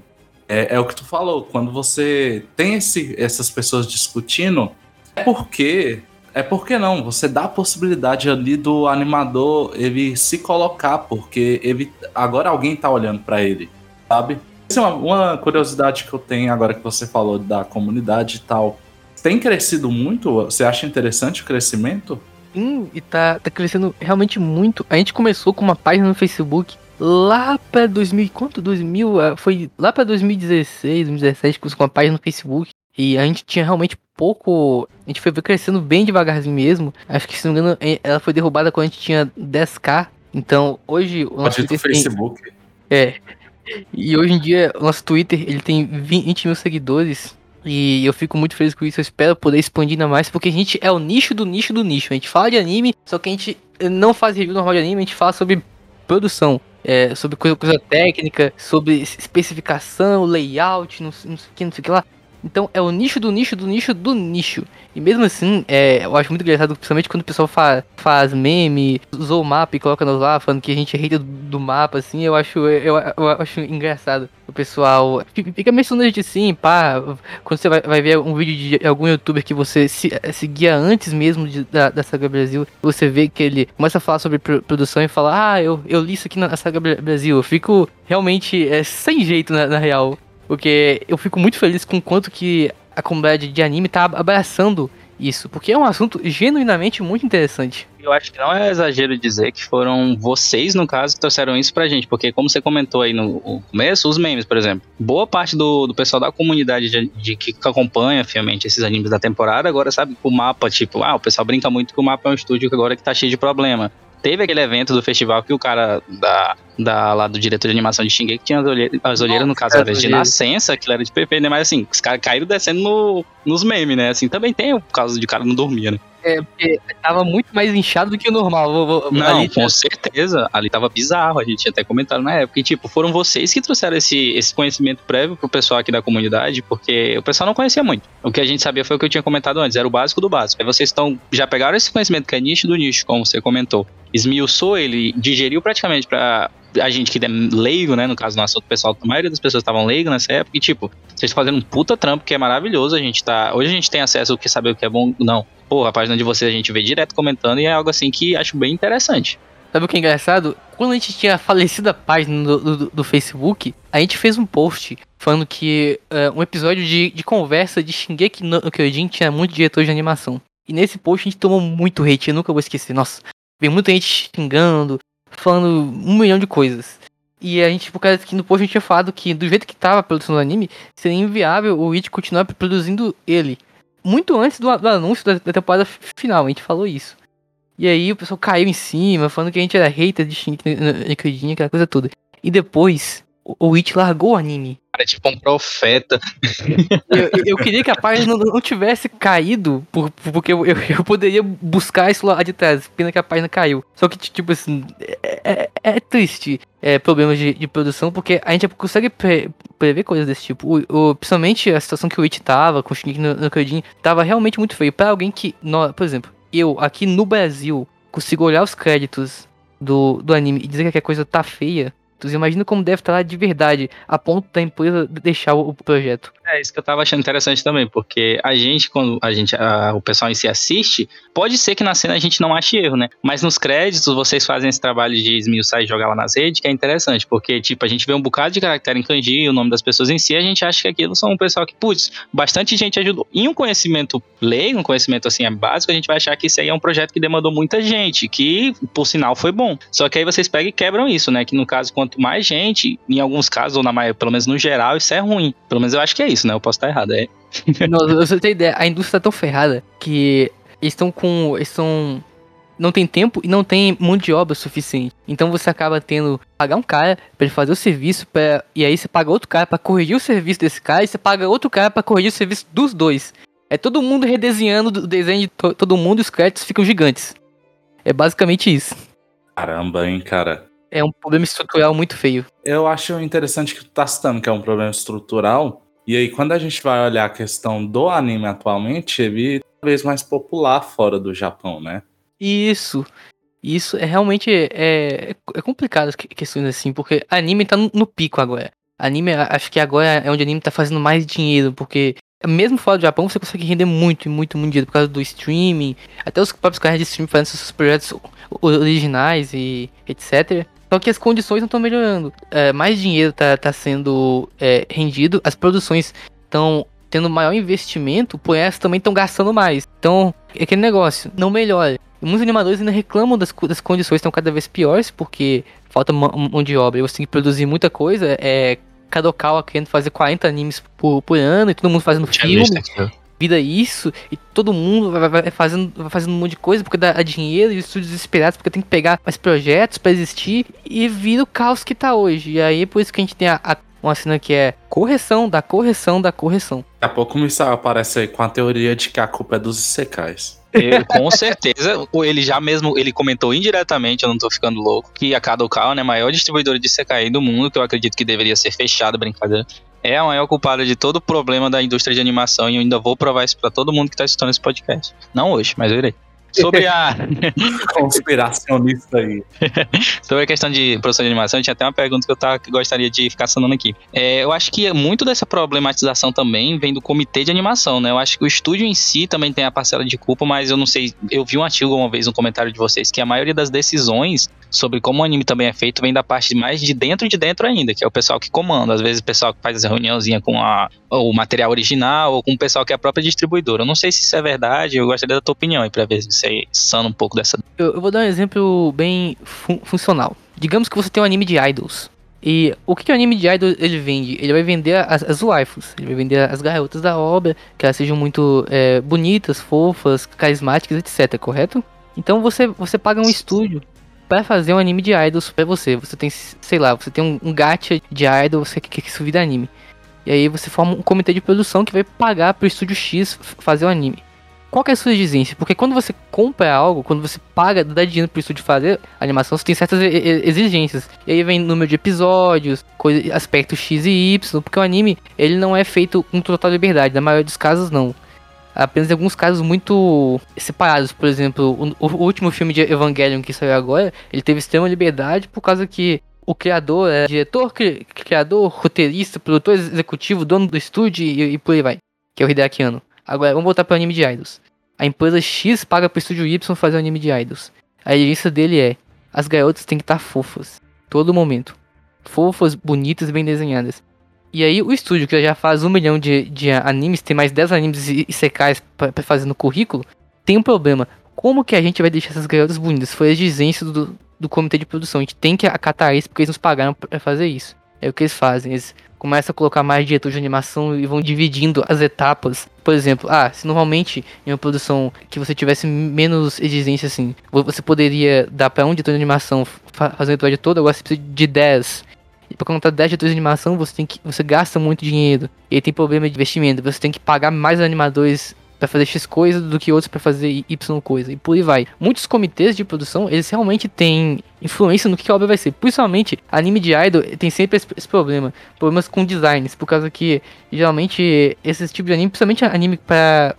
É, é o que tu falou, quando você tem esse, essas pessoas discutindo, é porque. É porque não, você dá a possibilidade ali do animador ele se colocar, porque ele, agora alguém tá olhando pra ele, sabe? É uma, uma curiosidade que eu tenho agora que você falou da comunidade e tal. Tem crescido muito? Você acha interessante o crescimento? Sim, e tá, tá crescendo realmente muito. A gente começou com uma página no Facebook lá pra 2000, quanto? 2000? ah, Foi lá pra 2016, 2017, começou com uma página no Facebook. E a gente tinha realmente pouco. A gente foi crescendo bem devagarzinho mesmo. Acho que, se não me engano, ela foi derrubada quando a gente tinha 10k. Então, hoje o nosso Twitter tem- Facebook. é. E hoje em dia, o nosso Twitter, ele tem 20 mil seguidores. E eu fico muito feliz com isso. Eu espero poder expandir ainda mais. Porque a gente é o nicho do nicho do nicho. A gente fala de anime, só que a gente não faz review normal de anime. A gente fala sobre produção. é, sobre coisa, coisa técnica, sobre especificação, layout, não, não sei o que, não sei o que lá. Então é o nicho do nicho do nicho do nicho. E mesmo assim, é, eu acho muito engraçado, principalmente quando o pessoal fa faz meme, usou o mapa e coloca nos lá, falando que a gente é hater do, do mapa, assim, eu acho, eu, eu acho engraçado. O pessoal fi- fica mencionando a gente assim, pá, quando você vai, vai ver um vídeo de algum youtuber que você se, seguia antes mesmo de- da, da Saga Brasil, você vê que ele começa a falar sobre pro- produção e fala, ah, eu, eu li isso aqui na Saga Bra- Brasil. Eu fico realmente é, sem jeito na, na real. Porque eu fico muito feliz com o quanto que a comunidade de anime tá abraçando isso, porque é um assunto genuinamente muito interessante. Eu acho que não é exagero dizer que foram vocês, no caso, que trouxeram isso pra gente, porque como você comentou aí no começo, os memes, por exemplo. Boa parte do, do pessoal da comunidade de, de que acompanha fielmente esses animes da temporada, agora sabe o mapa, tipo, ah, o pessoal brinca muito que o mapa é um estúdio que agora que tá cheio de problema teve aquele evento do festival que o cara da, da, lá do diretor de animação de Shingeki tinha as, olhe, as olheiras, no caso, era de nascença, aquilo era de PP, né? Mas assim, os caras caíram descendo no, nos memes, né? Assim, também tem o caso de cara não dormia, né? É, porque tava muito mais inchado do que o normal. Vou, vou, não, ali, com certeza. Ali tava bizarro. A gente tinha até comentado na época. E, tipo, foram vocês que trouxeram esse, esse conhecimento prévio pro pessoal aqui da comunidade, porque o pessoal não conhecia muito. O que a gente sabia foi o que eu tinha comentado antes, era o básico do básico. Aí vocês estão já pegaram esse conhecimento que é nicho do nicho, como você comentou, esmiuçou ele, digeriu praticamente para a gente que é leigo, né? No caso, no assunto pessoal, a maioria das pessoas estavam leigo nessa época. E, tipo, vocês fazendo um puta trampo que é maravilhoso. A gente tá. Hoje a gente tem acesso ao que saber o que é bom. Não. Pô, a página de vocês a gente vê direto comentando e é algo assim que acho bem interessante. Sabe o que é engraçado? Quando a gente tinha falecido a página do, do, do Facebook, a gente fez um post falando que uh, um episódio de, de conversa de Shingeki no Kyojin tinha muito diretor de animação. E nesse post a gente tomou muito hate, eu nunca vou esquecer. Nossa, veio muita gente xingando, falando um milhão de coisas. E a gente, por causa que no post a gente tinha falado que do jeito que tava a produção do anime, seria inviável o It continuar produzindo ele. Muito antes do, do anúncio da, da, temporada final, a gente falou isso. E aí o pessoal caiu em cima, falando que a gente era hater de Shinji aquela coisa toda. E depois, o It largou o anime. Cara, é tipo um profeta. Eu, eu queria que a página não, não tivesse caído, por, porque eu, eu, eu, poderia buscar isso lá de trás. Pena que a página caiu. Só que, tipo assim, é, é, é triste é, problemas de, de, produção, porque a gente consegue pre, prever coisas desse tipo. O, o, principalmente a situação que o It tava, com o Shingeki no, no Kyojin, tava realmente muito feio. Pra alguém que, no, por exemplo, eu aqui no Brasil consigo olhar os créditos do, do anime e dizer que a coisa tá feia Imagina como deve estar lá de verdade, a ponto da empresa deixar o projeto. É isso que eu tava achando interessante também, porque a gente, quando a gente, a, o pessoal em si assiste, pode ser que na cena a gente não ache erro, né? Mas nos créditos vocês fazem esse trabalho de esmiuçar e jogar lá nas redes, que é interessante, porque, tipo, a gente vê um bocado de caractere em kanji, o nome das pessoas em si, a gente acha que aquilo são um pessoal que, putz, bastante gente ajudou. Em um conhecimento leigo, um conhecimento assim, é básico, a gente vai achar que isso aí é um projeto que demandou muita gente, que, por sinal, foi bom. Só que aí vocês pegam e quebram isso, né? Que no caso, quanto mais gente, em alguns casos, ou na maioria, pelo menos no geral, isso é ruim. Pelo menos eu acho que é isso, né? Eu posso estar errado. É. [laughs] Não, você tem ideia, a indústria tá tão ferrada que eles estão com. Eles estão. Não tem tempo e não tem mão de obra suficiente. Então você acaba tendo pagar um cara para ele fazer o serviço, pra, e aí você paga outro cara para corrigir o serviço desse cara, e você paga outro cara para corrigir o serviço dos dois. É todo mundo redesenhando o desenho de to todo mundo e os créditos ficam gigantes. É basicamente isso. Caramba, hein, cara. É um problema estrutural muito feio. Eu acho interessante que tu tá citando que é um problema estrutural, e aí, quando a gente vai olhar a questão do anime atualmente, ele é cada vez mais popular fora do Japão, né? Isso. Isso é realmente é, é complicado as questões assim, porque anime tá no, pico agora. Anime, acho que agora é onde anime tá fazendo mais dinheiro, porque mesmo fora do Japão você consegue render muito, muito, muito dinheiro por causa do streaming, até os próprios canais de streaming fazendo seus projetos originais e etc. Só que as condições não estão melhorando. É, mais dinheiro está tá sendo é, rendido, as produções estão tendo maior investimento, por elas também estão gastando mais. Então, é aquele negócio, não melhora. E muitos animadores ainda reclamam das, das condições estão cada vez piores, porque falta mão de obra. Você tem que produzir muita coisa, é Kadokawa querendo fazer 40 animes por, por ano e todo mundo fazendo filme vida isso, e todo mundo vai, vai, fazendo, vai fazendo um monte de coisa porque dá dinheiro e os estúdios desesperados porque tem que pegar mais projetos para existir e vira o caos que tá hoje. E aí é por isso que a gente tem a, a uma cena que é correção da correção da correção. Daqui a pouco o Missal aparece aí com a teoria de que a culpa é dos secais. Eu, com certeza, ele já mesmo, ele comentou indiretamente, eu não tô ficando louco, que a Kadokawa, né, maior distribuidora de CKI do mundo, que eu acredito que deveria ser fechada, brincadeira, é a maior culpada de todo o problema da indústria de animação e eu ainda vou provar isso para todo mundo que tá escutando esse podcast. Não hoje, mas eu irei. Sobre a, [laughs] Conspiracionista aí. [laughs] sobre a questão de produção de animação, tinha até uma pergunta que eu tava, que gostaria de ficar sonando aqui. É, eu acho que muito dessa problematização também vem do comitê de animação, né? Eu acho que o estúdio em si também tem a parcela de culpa, mas eu não sei. Eu vi um artigo uma vez, um comentário de vocês, que a maioria das decisões sobre como o anime também é feito vem da parte mais de dentro de dentro ainda, que é o pessoal que comanda. Às vezes o pessoal que faz a reuniãozinha com a, o material original ou com o pessoal que é a própria distribuidora. Eu não sei se isso é verdade, eu gostaria da tua opinião aí pra ver se sana um pouco dessa. Eu, eu vou dar um exemplo bem fun- funcional. Digamos que você tem um anime de idols. E o que, que o anime de idols ele vende? Ele vai vender as, as waifus. Ele vai vender as garotas da obra, que elas sejam muito é, bonitas, fofas, carismáticas, etc. Correto? Então você, você paga um estúdio para fazer um anime de idols pra você. Você tem, sei lá, você tem um, um gacha de idol, você quer que isso vira anime. E aí você forma um comitê de produção que vai pagar pro estúdio X fazer o anime. Qual que é a sua exigência? Porque quando você compra algo, quando você paga, dá dinheiro pro estúdio fazer animação, você tem certas exigências. E aí vem número de episódios, coisa, aspectos X e Y, porque o anime, ele não é feito com total liberdade, na maioria dos casos não. Apenas em alguns casos muito separados, por exemplo, o, o último filme de Evangelion que saiu agora, ele teve extrema liberdade por causa que o criador é diretor, cri- criador, roteirista, produtor executivo, dono do estúdio e, e por aí vai, que é o Hideaki Anno. Agora, vamos voltar para o anime de idols. A empresa X paga pro estúdio Y fazer anime de idols. A exigência dele é: as garotas têm que estar fofas, todo momento. Fofas, bonitas, bem desenhadas. E aí, o estúdio que já faz um milhão de, de animes, tem mais 10 animes e, secais pra fazer no currículo, tem um problema. Como que a gente vai deixar essas garotas bonitas? Foi a exigência do, do comitê de produção. A gente tem que acatar isso porque eles nos pagaram pra fazer isso. É o que eles fazem. Eles começam a colocar mais diretor de animação e vão dividindo as etapas. Por exemplo, ah, se normalmente em uma produção que você tivesse menos exigência assim, vo- você poderia dar pra um diretor de animação fa- fazer um episódio todo, agora você precisa de 10. E pra contar 10 diretores de animação, você tem que. você gasta muito dinheiro. E tem problema de investimento. Você tem que pagar mais animadores pra fazer X coisa do que outros pra fazer Y coisa. E por aí vai. Muitos comitês de produção, eles realmente têm influência no que a obra vai ser. Principalmente, anime de idol tem sempre esse, esse problema. Problemas com designs. Por causa que, geralmente, esses tipos de anime, principalmente anime pra.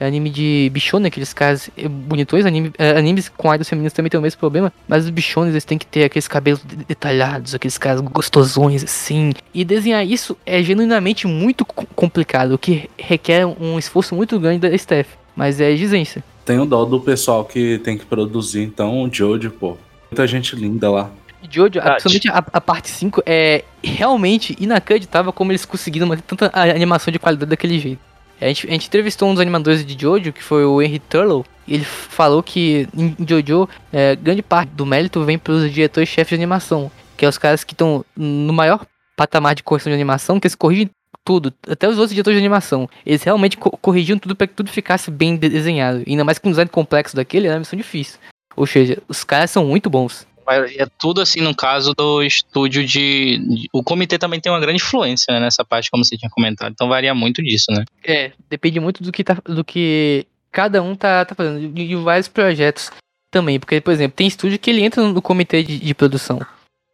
Anime de bichona, aqueles caras eh, bonitões, anime, eh, animes com idols femininos também tem o mesmo problema, mas os bichones eles têm que ter aqueles cabelos de- detalhados, aqueles caras gostosões assim. E desenhar isso é genuinamente muito co- complicado, o que requer um esforço muito grande da staff, mas é exigência. Tenho dó do pessoal que tem que produzir, então, o Jojo, pô. Muita gente linda lá. Jojo, Ah, principalmente a, a parte 5, é realmente inacreditável como eles conseguiram manter tanta a- animação de qualidade daquele jeito. A gente, a gente entrevistou um dos animadores de Jojo, que foi o Henry Turlow, ele falou que em Jojo, é, grande parte do mérito vem pelos diretores-chefes de animação, que é os caras que estão no maior patamar de correção de animação, que eles corrigem tudo, até os outros diretores de animação. Eles realmente co- corrigiam tudo para que tudo ficasse bem de- desenhado. Ainda mais com um design complexo daquele, era uma missão difícil. Ou seja, os caras são muito bons. É tudo assim no caso do estúdio de. de- O comitê também tem uma grande influência né, nessa parte, como você tinha comentado. Então varia muito disso, né? É, depende muito do que, tá, do que cada um tá, tá fazendo, de, de vários projetos também. Porque, por exemplo, tem estúdio que ele entra no comitê de, de produção.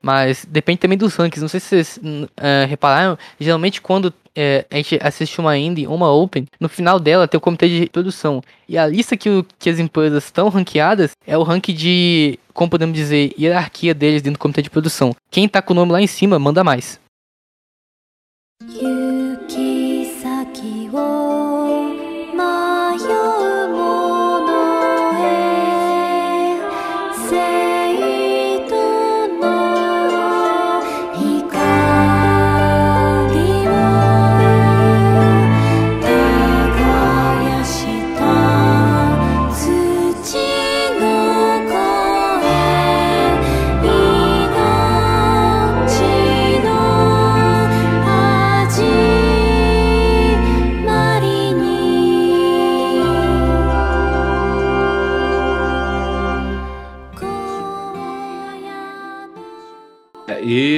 Mas depende também dos rankings. Não sei se vocês hum, ah, repararam, geralmente quando é, a gente assiste uma indie, uma open, no final dela tem o comitê de produção. E a lista que, o- que as empresas estão ranqueadas é o ranking de, como podemos dizer, hierarquia deles dentro do comitê de produção. Quem tá com o nome lá em cima manda mais.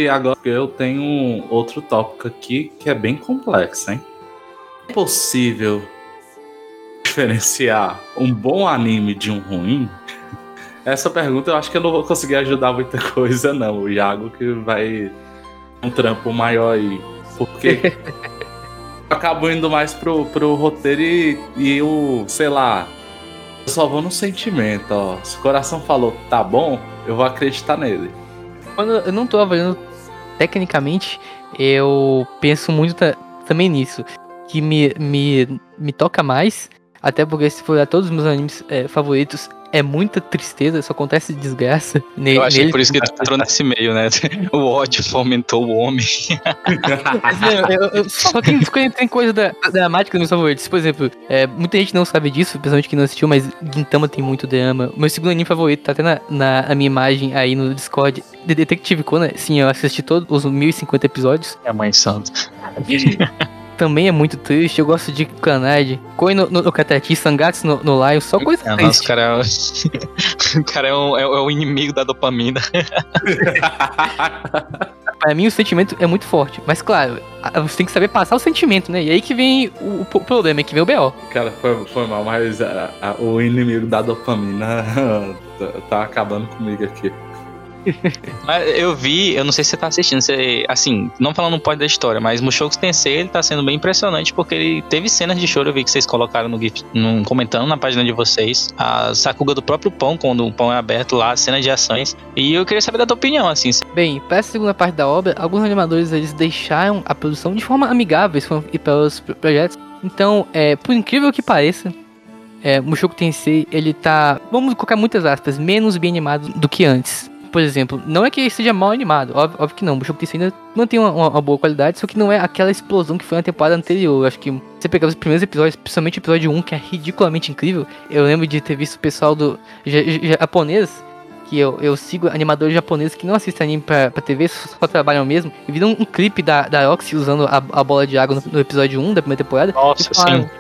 Agora eu tenho um outro tópico aqui que é bem complexo, hein? É possível diferenciar um bom anime de um ruim? [laughs] Essa pergunta eu acho que eu não vou conseguir ajudar muita coisa, não. O Iago que vai um trampo maior aí. Porque [laughs] eu acabo indo mais pro, pro roteiro e, e o, sei lá, Eu só vou no sentimento, ó. Se o coração falou tá bom, eu vou acreditar nele. Quando eu não tô avaliando tecnicamente, eu penso muito ta- também nisso. Que me, me, me toca mais. Até porque se for olhar todos os meus animes é, favoritos, é muita tristeza, só acontece desgraça. Ne Eu acho que neles. por isso que tu entrou nesse meio, né? [laughs] O ódio fomentou o homem. Eu, eu- só tem, tem coisa da, dramática nos meus favoritos. Por exemplo, é, muita gente não sabe disso, principalmente que não assistiu, mas Gintama tem muito drama. Meu segundo anime favorito tá até na, na, na minha imagem aí no Discord. The Detective Conan, sim, eu assisti todos os 1050 episódios. Minha mãe santa. [laughs] Também é muito triste, eu gosto de Kanade. Koi no, no, no Katati, Sangatsu no, no Lion, só coisa É, nossa, o triste. cara é, [laughs] o cara é, um- é- é o inimigo da dopamina. [laughs] Pra mim o sentimento é muito forte. Mas claro, você tem que saber passar o sentimento, né? E aí que vem o, o problema, é que vem o B.O. Cara, foi, foi mal, mas a- a- o inimigo da dopamina [laughs] tá, tá acabando comigo aqui. [laughs] Eu vi, eu não sei se você tá assistindo, você, assim, não falando um pouco da história, mas Mushoku Tensei, ele tá sendo bem impressionante, porque ele teve cenas de choro, eu vi que vocês colocaram no GIF, no, comentando na página de vocês, a Sakuga do próprio pão, quando o pão é aberto lá, cena de ações, e eu queria saber da tua opinião, assim, Bem, para essa segunda parte da obra, alguns animadores eles deixaram a produção de forma amigável e para os pro- projetos. Então, é, por incrível que pareça, é, Mushoku Tensei ele tá, vamos colocar muitas aspas, menos bem animado do que antes. Por exemplo, não é que ele seja mal animado, óbvio, óbvio que não. Mushoku Tensei ainda mantém uma, uma- uma boa qualidade, só que não é aquela explosão que foi na temporada anterior. Eu acho que você pegar os primeiros episódios, principalmente o episódio 1, que é ridiculamente incrível. Eu lembro de ter visto o pessoal do ja- ja- japonês que eu, eu sigo animadores japoneses que não assistem anime pra, pra TV, só, trabalham mesmo, e viram um clipe da, da Roxy usando a, a bola de água no, no episódio 1 da primeira temporada. Nossa, falaram,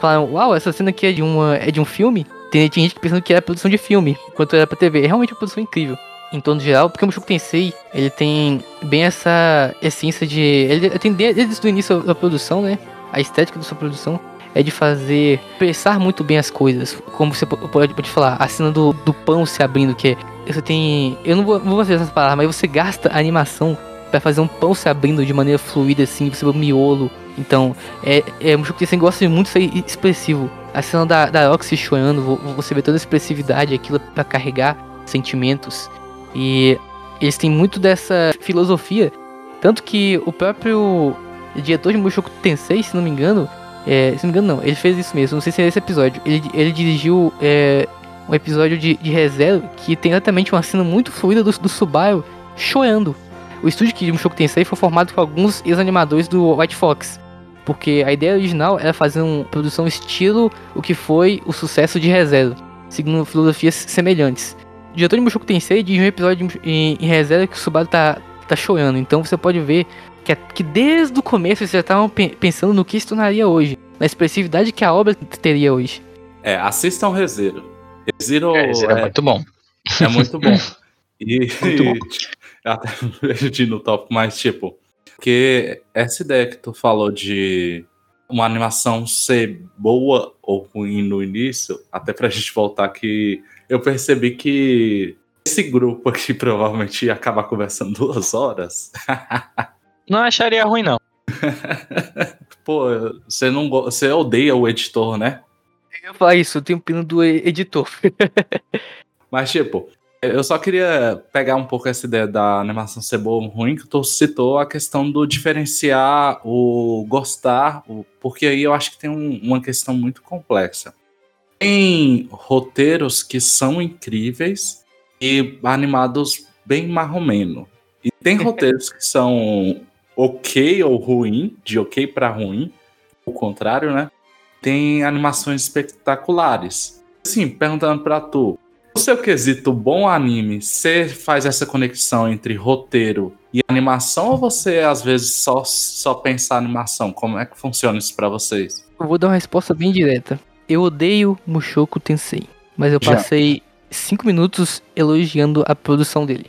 falaram, uau, essa cena aqui é de, uma, é de um filme? Tem, tem gente pensando que era produção de filme, enquanto era pra TV. É realmente uma produção incrível. Em torno geral, porque o Mushoku Tensei, ele tem bem essa essência de... Ele tem desde, o início da produção, né? A estética da sua produção é de fazer expressar muito bem as coisas. Como você po- pode, pode falar, a cena do, do pão se abrindo, que é. Você tem. Eu não vou, não vou fazer essas palavras, mas você gasta a animação pra fazer um pão se abrindo de maneira fluida, assim, você vê o miolo. Então, é, é que você gosta muito de ser expressivo. A cena da, da Roxy chorando, vo- você vê toda a expressividade, aquilo pra carregar sentimentos. E eles têm muito dessa filosofia. Tanto que o próprio diretor de Mushoku Tensei, se não me engano, é, se não me engano não, ele fez isso mesmo, não sei se é esse episódio. Ele, ele dirigiu é, um episódio de, de ReZero que tem exatamente uma cena muito fluida do, do Subaru chorando. O estúdio que Mushoku Tensei foi formado por alguns ex-animadores do White Fox. Porque a ideia original era fazer uma produção estilo o que foi o sucesso de ReZero, seguindo filosofias semelhantes. Diretor de Mushoku Tensei dirigiu um episódio de- em, em ReZero que o Subaru tá, tá chorando. Então você pode ver que, que desde o começo vocês já estavam pe- pensando no que se tornaria hoje, na expressividade que a obra teria hoje. É, assistam o Rezero. Rezero É, isso é é, muito bom. é muito bom. [laughs] E, Muito bom. eu [laughs] até ir no tópico, mas tipo, porque essa ideia que tu falou de uma animação ser boa ou ruim no início, até pra gente voltar aqui, eu percebi que esse grupo aqui [laughs] provavelmente ia acabar conversando duas horas. [laughs] Não acharia ruim, não. [laughs] Pô, você não você odeia o editor, né? Eu ia falar isso, eu tenho pena do editor. Mas, tipo, eu só queria pegar um pouco essa ideia da animação ser boa ou ruim, que tu citou a questão do diferenciar o gostar, o- porque aí eu acho que tem um- uma questão muito complexa. Tem roteiros que são incríveis e animados bem marromeno. E tem roteiros que são ok ou ruim, de ok pra ruim, o contrário, né? Tem animações espetaculares. Assim, perguntando pra tu, no seu quesito bom anime, você faz essa conexão entre roteiro e animação ou você às vezes só, só pensa animação? Como é que funciona isso pra vocês? Eu vou dar uma resposta bem direta. Eu odeio Mushoku Tensei, mas eu Já. passei cinco minutos elogiando a produção dele.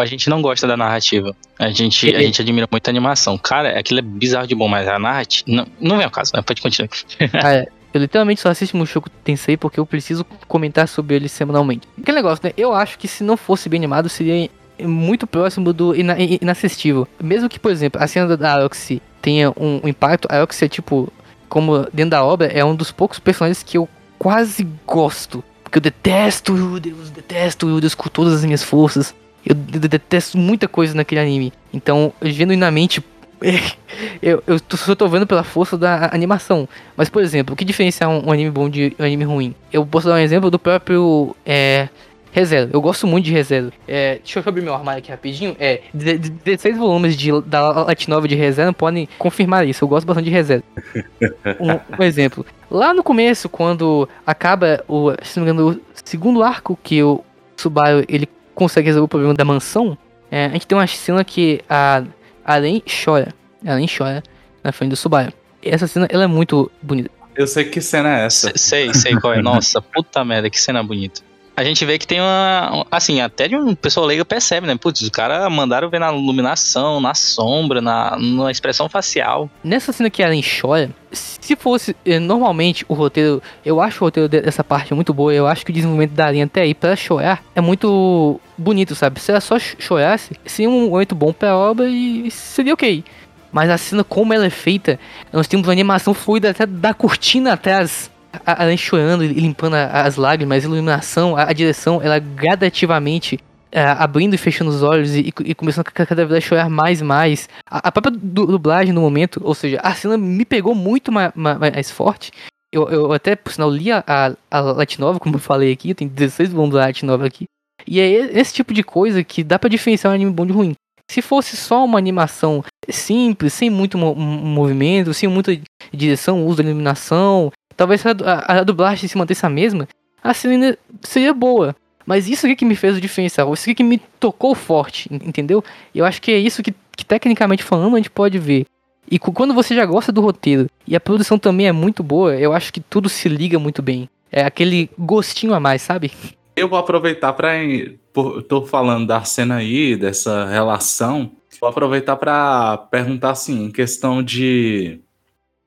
A gente não gosta da narrativa. A gente, a gente admira muito a animação. Cara, aquilo é bizarro de bom, mas a narrativa. Não, não vem ao caso, né? Pode continuar. Cara, [laughs] eu literalmente só assisto Mushoku Tensei porque eu preciso comentar sobre ele semanalmente. Aquele negócio, né? Eu acho que se não fosse bem animado, seria muito próximo do ina in- inassistível. Mesmo que, por exemplo, a cena da Aoxy tenha um, um impacto, a Aoxy é tipo, como dentro da obra, é um dos poucos personagens que eu quase gosto. Porque eu detesto o Udeus, detesto o Udeus com todas as minhas forças. Eu de- de- detesto muita coisa naquele anime. Então, eu, genuinamente, [laughs] eu, eu só tô vendo pela força da animação. Mas, por exemplo, o que diferencia um, um anime bom de um anime ruim? Eu posso dar um exemplo do próprio é, ReZero. Eu gosto muito de ReZero. É, deixa eu abrir meu armário aqui rapidinho. É, de- de- 16 volumes de, da Light Novel de ReZero podem confirmar isso. Eu gosto bastante de ReZero. [laughs] Um, um exemplo. Lá no começo, quando acaba o, se não me engano, o segundo arco que o Subaru ele consegue resolver o problema da mansão, é, a gente tem uma cena que a Além chora. A Além chora na frente do Subaru. Essa cena ela é muito bonita. Eu sei que cena é essa. Se- Sei, sei qual é. Nossa, puta merda, que cena bonita. A gente vê que tem uma. Assim, até de um pessoa leiga percebe, né? Putz, os caras mandaram ver na iluminação, na sombra, na, na expressão facial. Nessa cena que a Além chora, se fosse eh, normalmente o roteiro, eu acho o roteiro de- dessa parte muito boa, eu acho que o desenvolvimento da Além até aí pra ela chorar é muito bonito, sabe? Se ela só ch- chorasse, seria um momento bom pra obra e seria ok. Mas a cena como ela é feita, nós temos uma animação fluida até da cortina atrás. A Além chorando e limpando a- as lágrimas, a iluminação, a, a direção, ela gradativamente é, abrindo e fechando os olhos e, e começando a ca- cada vez a chorar mais e mais. A, a própria du- dublagem no momento, ou seja, a cena me pegou muito ma- ma- mais, forte. Eu, eu até, por sinal, li a, a, a Novel, como eu falei aqui, tenho 16 volumes da Novel aqui. E é esse tipo de coisa que dá pra diferenciar um anime bom de ruim. Se fosse só uma animação simples, sem muito mo- movimento, sem muita direção, uso da iluminação, talvez a, a, a dublagem se mantesse a mesma, a cena seria boa. Mas isso aqui que me fez o diferencial, isso aqui que me tocou forte, en- entendeu? E eu acho que é isso que, que tecnicamente falando a gente pode ver. E quando você já gosta do roteiro e a produção também é muito boa, eu acho que tudo se liga muito bem. É aquele gostinho a mais, sabe? Eu vou aproveitar para tô falando da cena aí, dessa relação. Vou aproveitar para perguntar assim, em questão de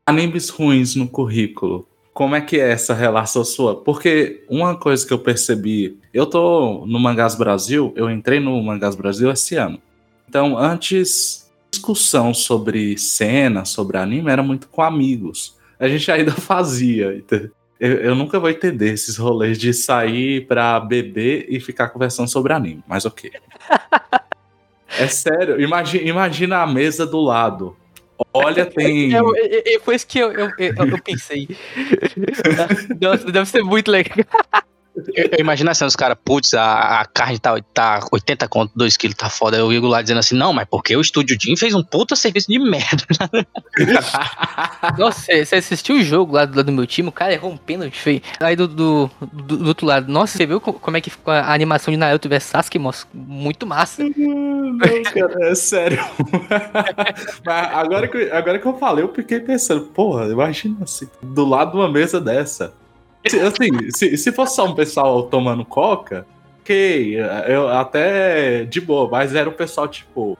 animes ruins no currículo. Como é que é essa relação sua? Porque uma coisa que eu percebi, eu tô no Mangás Brasil, eu entrei no Mangás Brasil esse ano. Então, antes discussão sobre cena, sobre anime era muito com amigos. A gente [laughs] ainda fazia? Eu, eu nunca vou entender esses rolês de sair pra beber e ficar conversando sobre anime, mas ok. [laughs] É sério, imagina, imagina a mesa do lado. Olha, tem. foi isso que eu, eu, eu pensei. Nossa, [laughs] deve ser muito legal. Eu, eu imagino assim, os caras, putz, a, a carne tá, tá 80 conto, 2 quilos, tá foda. Eu ligo lá dizendo assim, não, mas porque o Estúdio Jim fez um puta serviço de merda. [laughs] Nossa, você assistiu o jogo lá do lado do meu time, o cara errou um pênalti feio. Aí do, do, do, do outro lado, nossa, você viu co- como é que ficou a animação de Naruto vs Sasuke, moço? Muito massa. Não, cara, é sério. [laughs] Mas agora que, agora que eu falei, eu fiquei pensando, porra, imagina assim, do lado de uma mesa dessa. Se- Assim, se, se fosse só um pessoal tomando coca, ok, eu até de boa, mas era um pessoal tipo,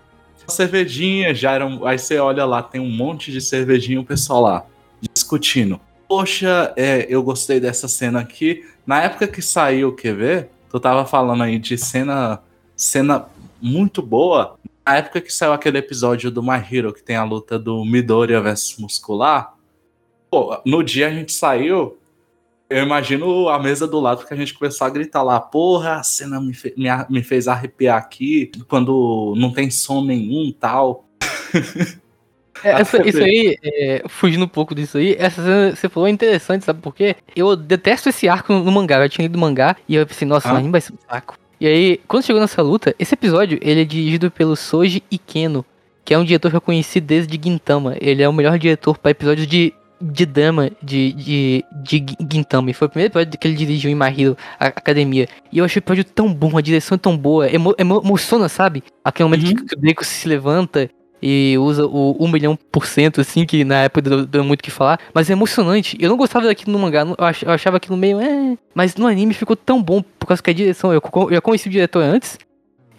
cervejinha, já era um, aí você olha lá, tem um monte de cervejinha, o pessoal lá discutindo. Poxa, é, eu gostei dessa cena aqui. Na época que saiu, quer ver? Tu tava falando aí de cena, cena muito boa. Na época que saiu aquele episódio do My Hero, que tem a luta do Midoriya versus Muscular, pô, no dia a gente saiu, eu imagino a mesa do lado que a gente começou a gritar lá, porra, a cena me, fe- me, me fez arrepiar aqui, quando não tem som nenhum tal. É, [laughs] essa- isso aí, é, fugindo um pouco disso aí, essa cena você falou é interessante, sabe por quê? Eu detesto esse arco no mangá, eu tinha lido mangá e eu pensei, nossa, Ah. vai ser um saco. E aí, quando chegou nessa luta, esse episódio, ele é dirigido pelo Soji Ikeno, que é um diretor que eu conheci desde Gintama. Ele é o melhor diretor para episódios de, de drama de, de, de Gi- Gintama. E foi o primeiro episódio que ele dirigiu em A- Academia. E eu achei o episódio tão bom, a direção é tão boa, emo, emo- emociona, sabe? Aquele momento Uhum. que o Deco se levanta e usa o 1 milhão por cento, assim, que na época deu, deu muito o que falar. Mas é emocionante. Eu não gostava daquilo no mangá, eu ach- eu achava aquilo meio. É... Mas no anime ficou tão bom por causa que a direção. Eu, eu conheci o diretor antes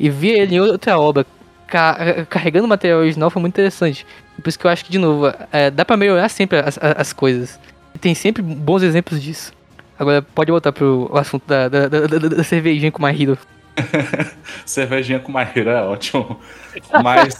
e vi ele em outra obra. ca- carregando material original foi muito interessante. Por isso que eu acho que, de novo, é, dá pra melhorar sempre as, as- as coisas. E tem sempre bons exemplos disso. Agora, pode voltar pro assunto da, da, da, da- da cervejinha com My Hero. [laughs] Cervejinha com My Hero é ótimo. Mas,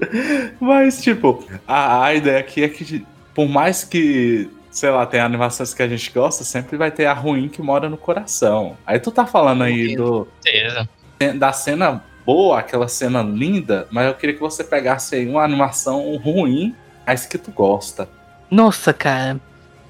[laughs] mas tipo, a, a ideia aqui é que, por mais que sei lá, tem animações que a gente gosta, sempre vai ter a ruim que mora no coração. Aí tu tá falando aí do, Certeza. da cena boa, aquela cena linda, mas eu queria que você pegasse aí uma animação ruim, mas que tu gosta. Nossa, cara.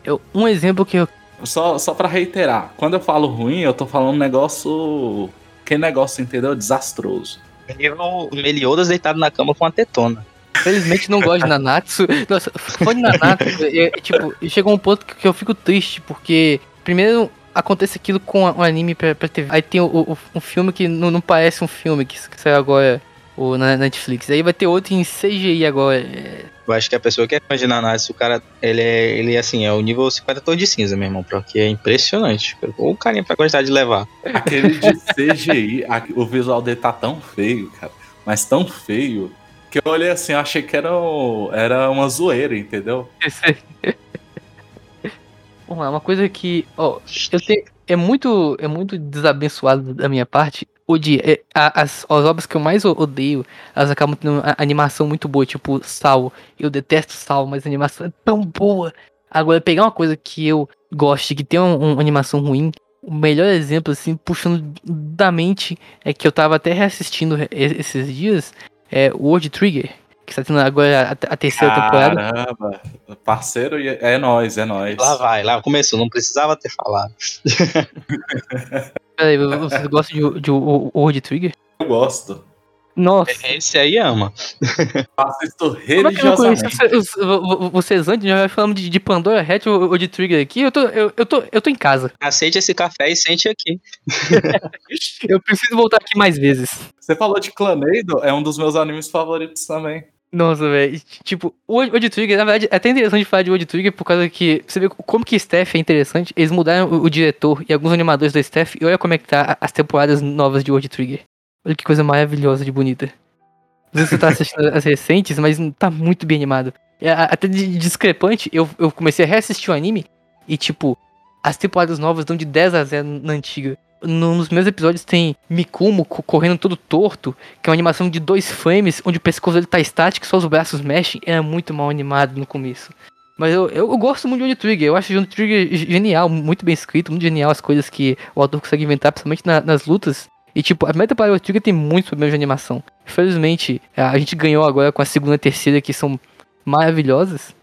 Eu, um exemplo que eu. Só, só pra reiterar, quando eu falo ruim, eu tô falando um negócio. Que negócio, entendeu? Desastroso. Nível Meliodas deitado na cama com uma tetona. Felizmente não gosto de Nanatsu. Nossa, fã de Nanatsu, é, é, tipo, chegou um ponto que eu fico triste, porque primeiro acontece aquilo com um anime pra, pra TV. Aí tem o, o- um filme que não, não parece um filme que, que saiu agora o, na Netflix. Aí vai ter outro em CGI agora. É, Eu acho que a pessoa que é fã de Nanatsu, o cara, ele é, ele é assim, é o nível 50 tons de cinza, meu irmão, porque é impressionante. O carinha pra gostar de levar. Aquele de CGI, a- o visual dele tá tão feio, cara. Mas tão feio. Que eu olhei assim, eu achei que era, era uma zoeira, entendeu? [laughs] Vamos lá, uma coisa que, ó, eu tenho, é muito, é muito desabençoado da minha parte. Odiar, é, as, as obras que eu mais odeio, elas acabam tendo animação muito boa, tipo Sal. Eu detesto Sal, mas a animação é tão boa. Agora, pegar uma coisa que eu gosto, que tem um- uma animação ruim, o melhor exemplo, assim, puxando da mente, é que eu tava até reassistindo re- esses dias, é World Trigger, que está tendo agora a, a terceira temporada. Caramba, parceiro, é nóis, é nóis. Lá vai, lá começou, não precisava ter falado. [laughs] Peraí, vocês gostam de, de World Trigger? Eu gosto. Nossa. Esse aí ama. Eu assisto Como é religiosamente. vocês, vo- vocês antes, já falando de, de Pandora Hatch ou, ou de Trigger aqui? Eu tô, eu, eu, tô, eu tô em casa. [laughs] Aceite esse café e sente aqui. Eu preciso voltar aqui mais vezes. Você falou de Claneido, é um dos meus animes favoritos também. Nossa, velho. Tipo, o Old Trigger, na verdade, é até interessante falar de Old Trigger por causa que você vê como que Steph é interessante. Eles mudaram o, o diretor e alguns animadores da Steph e olha como é que tá as temporadas novas de Old Trigger. Olha que coisa maravilhosa de bonita. Não sei se você tá assistindo as recentes, mas tá muito bem animado. É, até de discrepante, eu, eu comecei a reassistir o anime e, tipo, as temporadas novas dão de 10 a 0 na antiga. No- Nos meus episódios tem Mikumo co- correndo todo torto, que é uma animação de dois frames, onde o pescoço dele tá estático, só os braços mexem. Era muito mal animado no começo. Mas eu, eu, eu gosto muito de Johnny Trigger. Eu acho Johnny Trigger genial, muito bem escrito, muito genial as coisas que o autor consegue inventar, principalmente na- nas lutas. E tipo, a primeira temporada do Trigger tem muitos problemas de animação. Infelizmente, a a gente ganhou agora com a segunda e terceira, que são maravilhosas.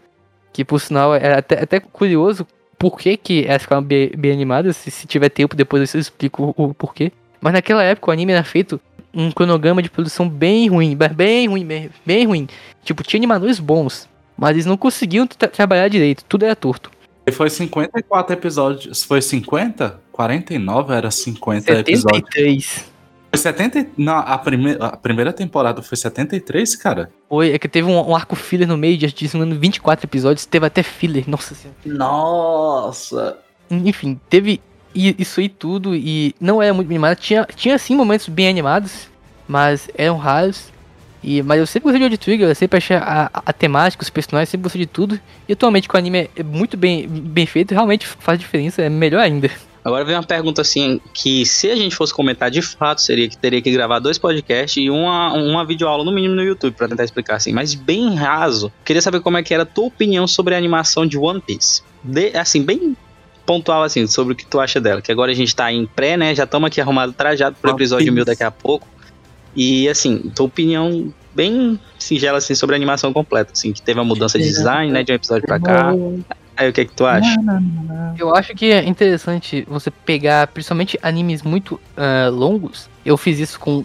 Que por sinal é até, até curioso por que, que elas ficaram bem, bem animadas. Se, se tiver tempo, depois eu explico o, o porquê. Mas naquela época o anime era feito um cronograma de produção bem ruim, bem ruim, bem, bem ruim. Tipo, tinha animadores bons, mas eles não conseguiam tra- trabalhar direito, tudo era torto. E foi 54 episódios. Foi 50? 49 era 50 episódios. 73. Foi 70. Não, a, prime... a primeira temporada foi 73, cara. Foi, é que teve um, um arco filler no meio de, de se não me engano, 24 episódios, teve até filler, [laughs] nossa senhora. Nossa. Enfim, teve isso aí tudo e não era muito animado. Tinha, tinha sim momentos bem animados, mas eram raros. E, mas eu sempre gostei de Old Trigger, eu sempre achei a, a, a temática, os personagens, sempre gostei de tudo. E atualmente com o anime é muito bem, bem feito, realmente faz diferença, é melhor ainda. Agora vem uma pergunta assim, que se a gente fosse comentar de fato, seria que teria que gravar dois podcasts e uma, uma videoaula no mínimo no YouTube pra tentar explicar assim, mas bem raso. Queria saber como é que era a tua opinião sobre a animação de One Piece. De- assim, bem pontual assim, sobre o que tu acha dela, que agora a gente tá em pré, né, já estamos aqui arrumado trajado pro One episódio Piece. mil daqui a pouco. E assim, tua opinião bem singela assim sobre a animação completa, assim, que teve uma mudança de design, né, de um episódio pra cá. Aí o que é que tu acha? Eu acho que é interessante você pegar, principalmente animes muito ah, longos. Eu fiz isso com,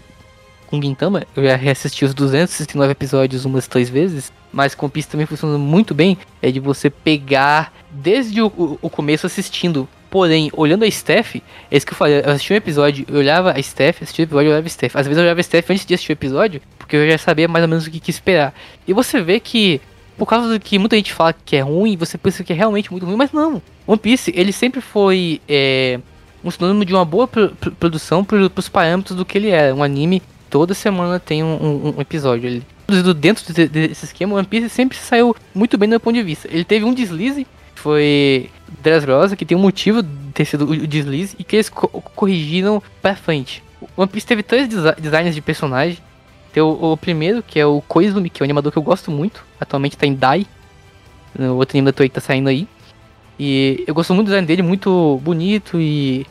com Gintama, eu já reassisti os 269 episódios umas três vezes. Mas com Piece também funciona muito bem. É de você pegar desde o, o- o começo assistindo. Porém, olhando a Steph, é isso que eu falei. Eu assisti um episódio, eu olhava a Steph, assistia o episódio, eu olhava a Steph. Às vezes eu olhava a Steph antes de assistir o episódio, porque eu já sabia mais ou menos o que, que esperar. E você vê que por causa do que muita gente fala que é ruim, você pensa que é realmente muito ruim, mas não. One Piece, ele sempre foi é, um sinônimo de uma boa pro- pro- produção pro, pros parâmetros do que ele é. Um anime, toda semana tem um, um- um episódio. Ele, produzido dentro de- desse esquema, One Piece sempre saiu muito bem do meu ponto de vista. Ele teve um deslize, foi Dressrosa, que tem um motivo de ter sido o deslize, e que eles co- corrigiram pra frente. One Piece teve três desi- designs de personagem. Tem o, o primeiro, que é o Koizumi, que é um animador que eu gosto muito. Atualmente tá em Dai. O outro anime da Toei tá saindo aí. E eu gosto muito do design dele, muito bonito e,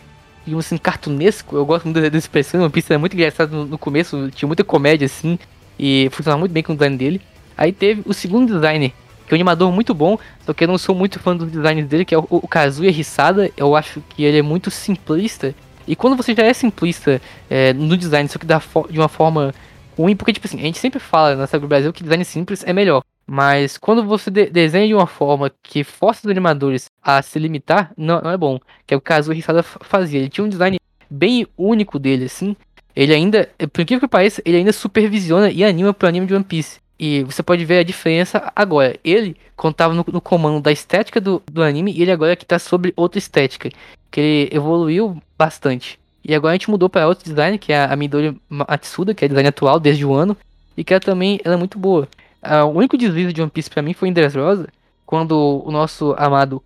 digamos assim, cartunesco. Eu gosto muito dessa expressão. One Piece é muito engraçado no, no começo, tinha muita comédia assim, e funcionava muito bem com o design dele. Aí teve o segundo designer, que é um animador muito bom, só que eu não sou muito fã dos designs dele, que é o, o Kazuya Hisada. Eu acho que ele é muito simplista. E quando você já é simplista é, no design, só que da fo- de uma forma ruim, porque, tipo assim, a gente sempre fala na Saga Brasil que design simples é melhor. Mas quando você de- desenha de uma forma que força os animadores a se limitar, não, não é bom. Que é o caso o Risada fa- fazia. Ele tinha um design bem único dele, assim. Ele ainda, por incrível que pareça, ele ainda supervisiona e anima pro anime de One Piece. E você pode ver a diferença agora. Ele contava no, no comando da estética do, do anime e ele agora que tá sobre outra estética. Que ele evoluiu bastante. E agora a gente mudou para outro design, que é a Midori Matsuda, que é design atual desde o ano. E que ela também ela é muito boa. Ah, o único deslize de One Piece pra mim foi em Dressrosa, quando o nosso amado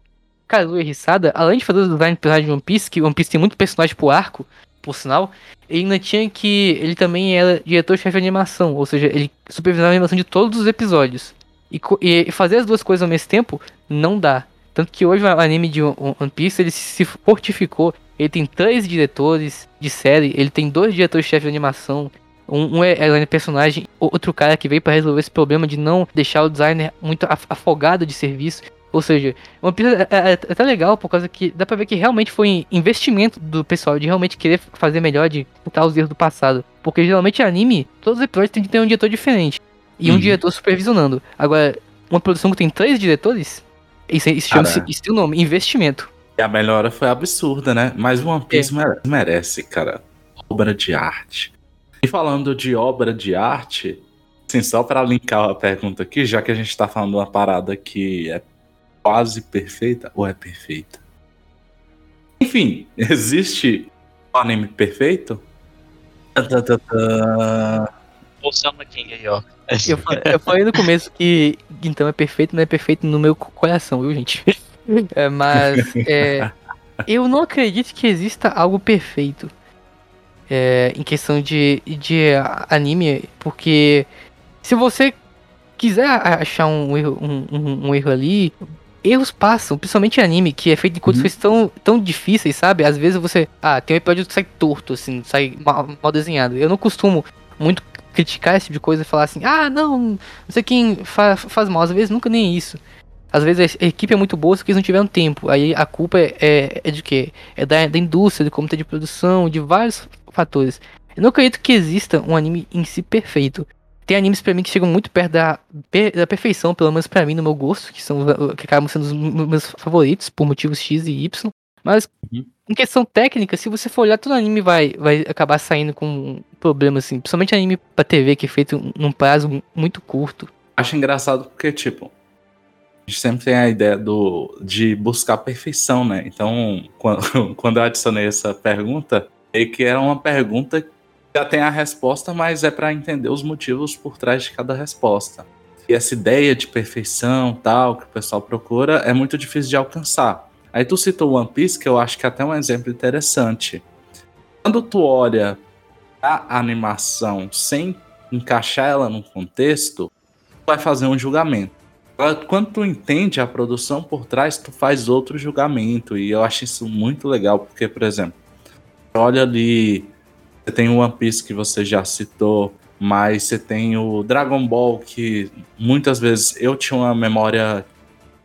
Kazuya Hisada, além de fazer o design de personagem de One Piece, que One Piece tem muito personagem pro arco, por sinal, ele ainda tinha que. Ele também era diretor-chefe de animação, ou seja, ele supervisionava a animação de todos os episódios. E, e fazer as duas coisas ao mesmo tempo não dá. Tanto que hoje o anime de One Piece ele se fortificou. Ele tem três diretores de série, ele tem dois diretores-chefe de animação. Um, um é, é personagem, outro cara que veio pra resolver esse problema de não deixar o designer muito af- afogado de serviço. Ou seja, One Piece é, é, é até legal por causa que dá pra ver que realmente foi investimento do pessoal de realmente querer fazer melhor, de botar os erros do passado. Porque geralmente anime, todos os episódios tem que ter um diretor diferente. E um Uhum. diretor supervisionando. Agora, uma produção que tem três diretores, isso, isso chama-se, isso tem o nome, investimento. E a melhora foi absurda, né? Mas One Piece mere- merece, cara. Obra de arte. E falando de obra de arte, assim, só pra linkar a pergunta aqui, já que a gente tá falando de uma parada que é quase perfeita ou é perfeita? Enfim, [laughs] existe um anime perfeito? O Samba King aí, ó. Eu, eu falei no começo que então é perfeito, não é perfeito no meu co- coração, viu, gente? É, mas é, eu não acredito que exista algo perfeito é, em questão de, de anime, porque se você quiser achar um erro, um, um- um erro ali, erros passam, principalmente em anime, que é feito em condições tão, tão difíceis, sabe? Às vezes você. Ah, tem um episódio que sai torto, assim, sai mal, mal desenhado. Eu não costumo muito criticar esse tipo de coisa e falar assim, ah, não, não sei quem fa faz mal. Às vezes nunca nem isso. Às vezes a equipe é muito boa, só que eles não tiveram tempo. Aí a culpa é, é, é de quê? É da, da indústria, do comitê de produção, de vários fatores. Eu não acredito que exista um anime em si perfeito. Tem animes pra mim que chegam muito perto da, da perfeição, pelo menos pra mim, no meu gosto, que são que acabam sendo os meus favoritos por motivos X e Y. Mas Uhum. em questão técnica, se você for olhar, todo anime vai, vai acabar saindo com um problema assim. Principalmente anime pra TV, que é feito num prazo muito curto. Acho engraçado porque, tipo, a gente sempre tem a ideia do, de buscar perfeição, né? Então, quando, [laughs] quando eu adicionei essa pergunta, é que era uma pergunta que já tem a resposta, mas é para entender os motivos por trás de cada resposta. E essa ideia de perfeição, tal, que o pessoal procura, é muito difícil de alcançar. Aí tu citou One Piece, que eu acho que é até um exemplo interessante. Quando tu olha a animação sem encaixar ela num contexto, tu vai fazer um julgamento. Agora, Quando tu entende a produção por trás, tu faz outro julgamento. E eu acho isso muito legal, porque, por exemplo, olha ali, você tem o One Piece que você já citou, mas você tem o Dragon Ball, que muitas vezes eu tinha uma memória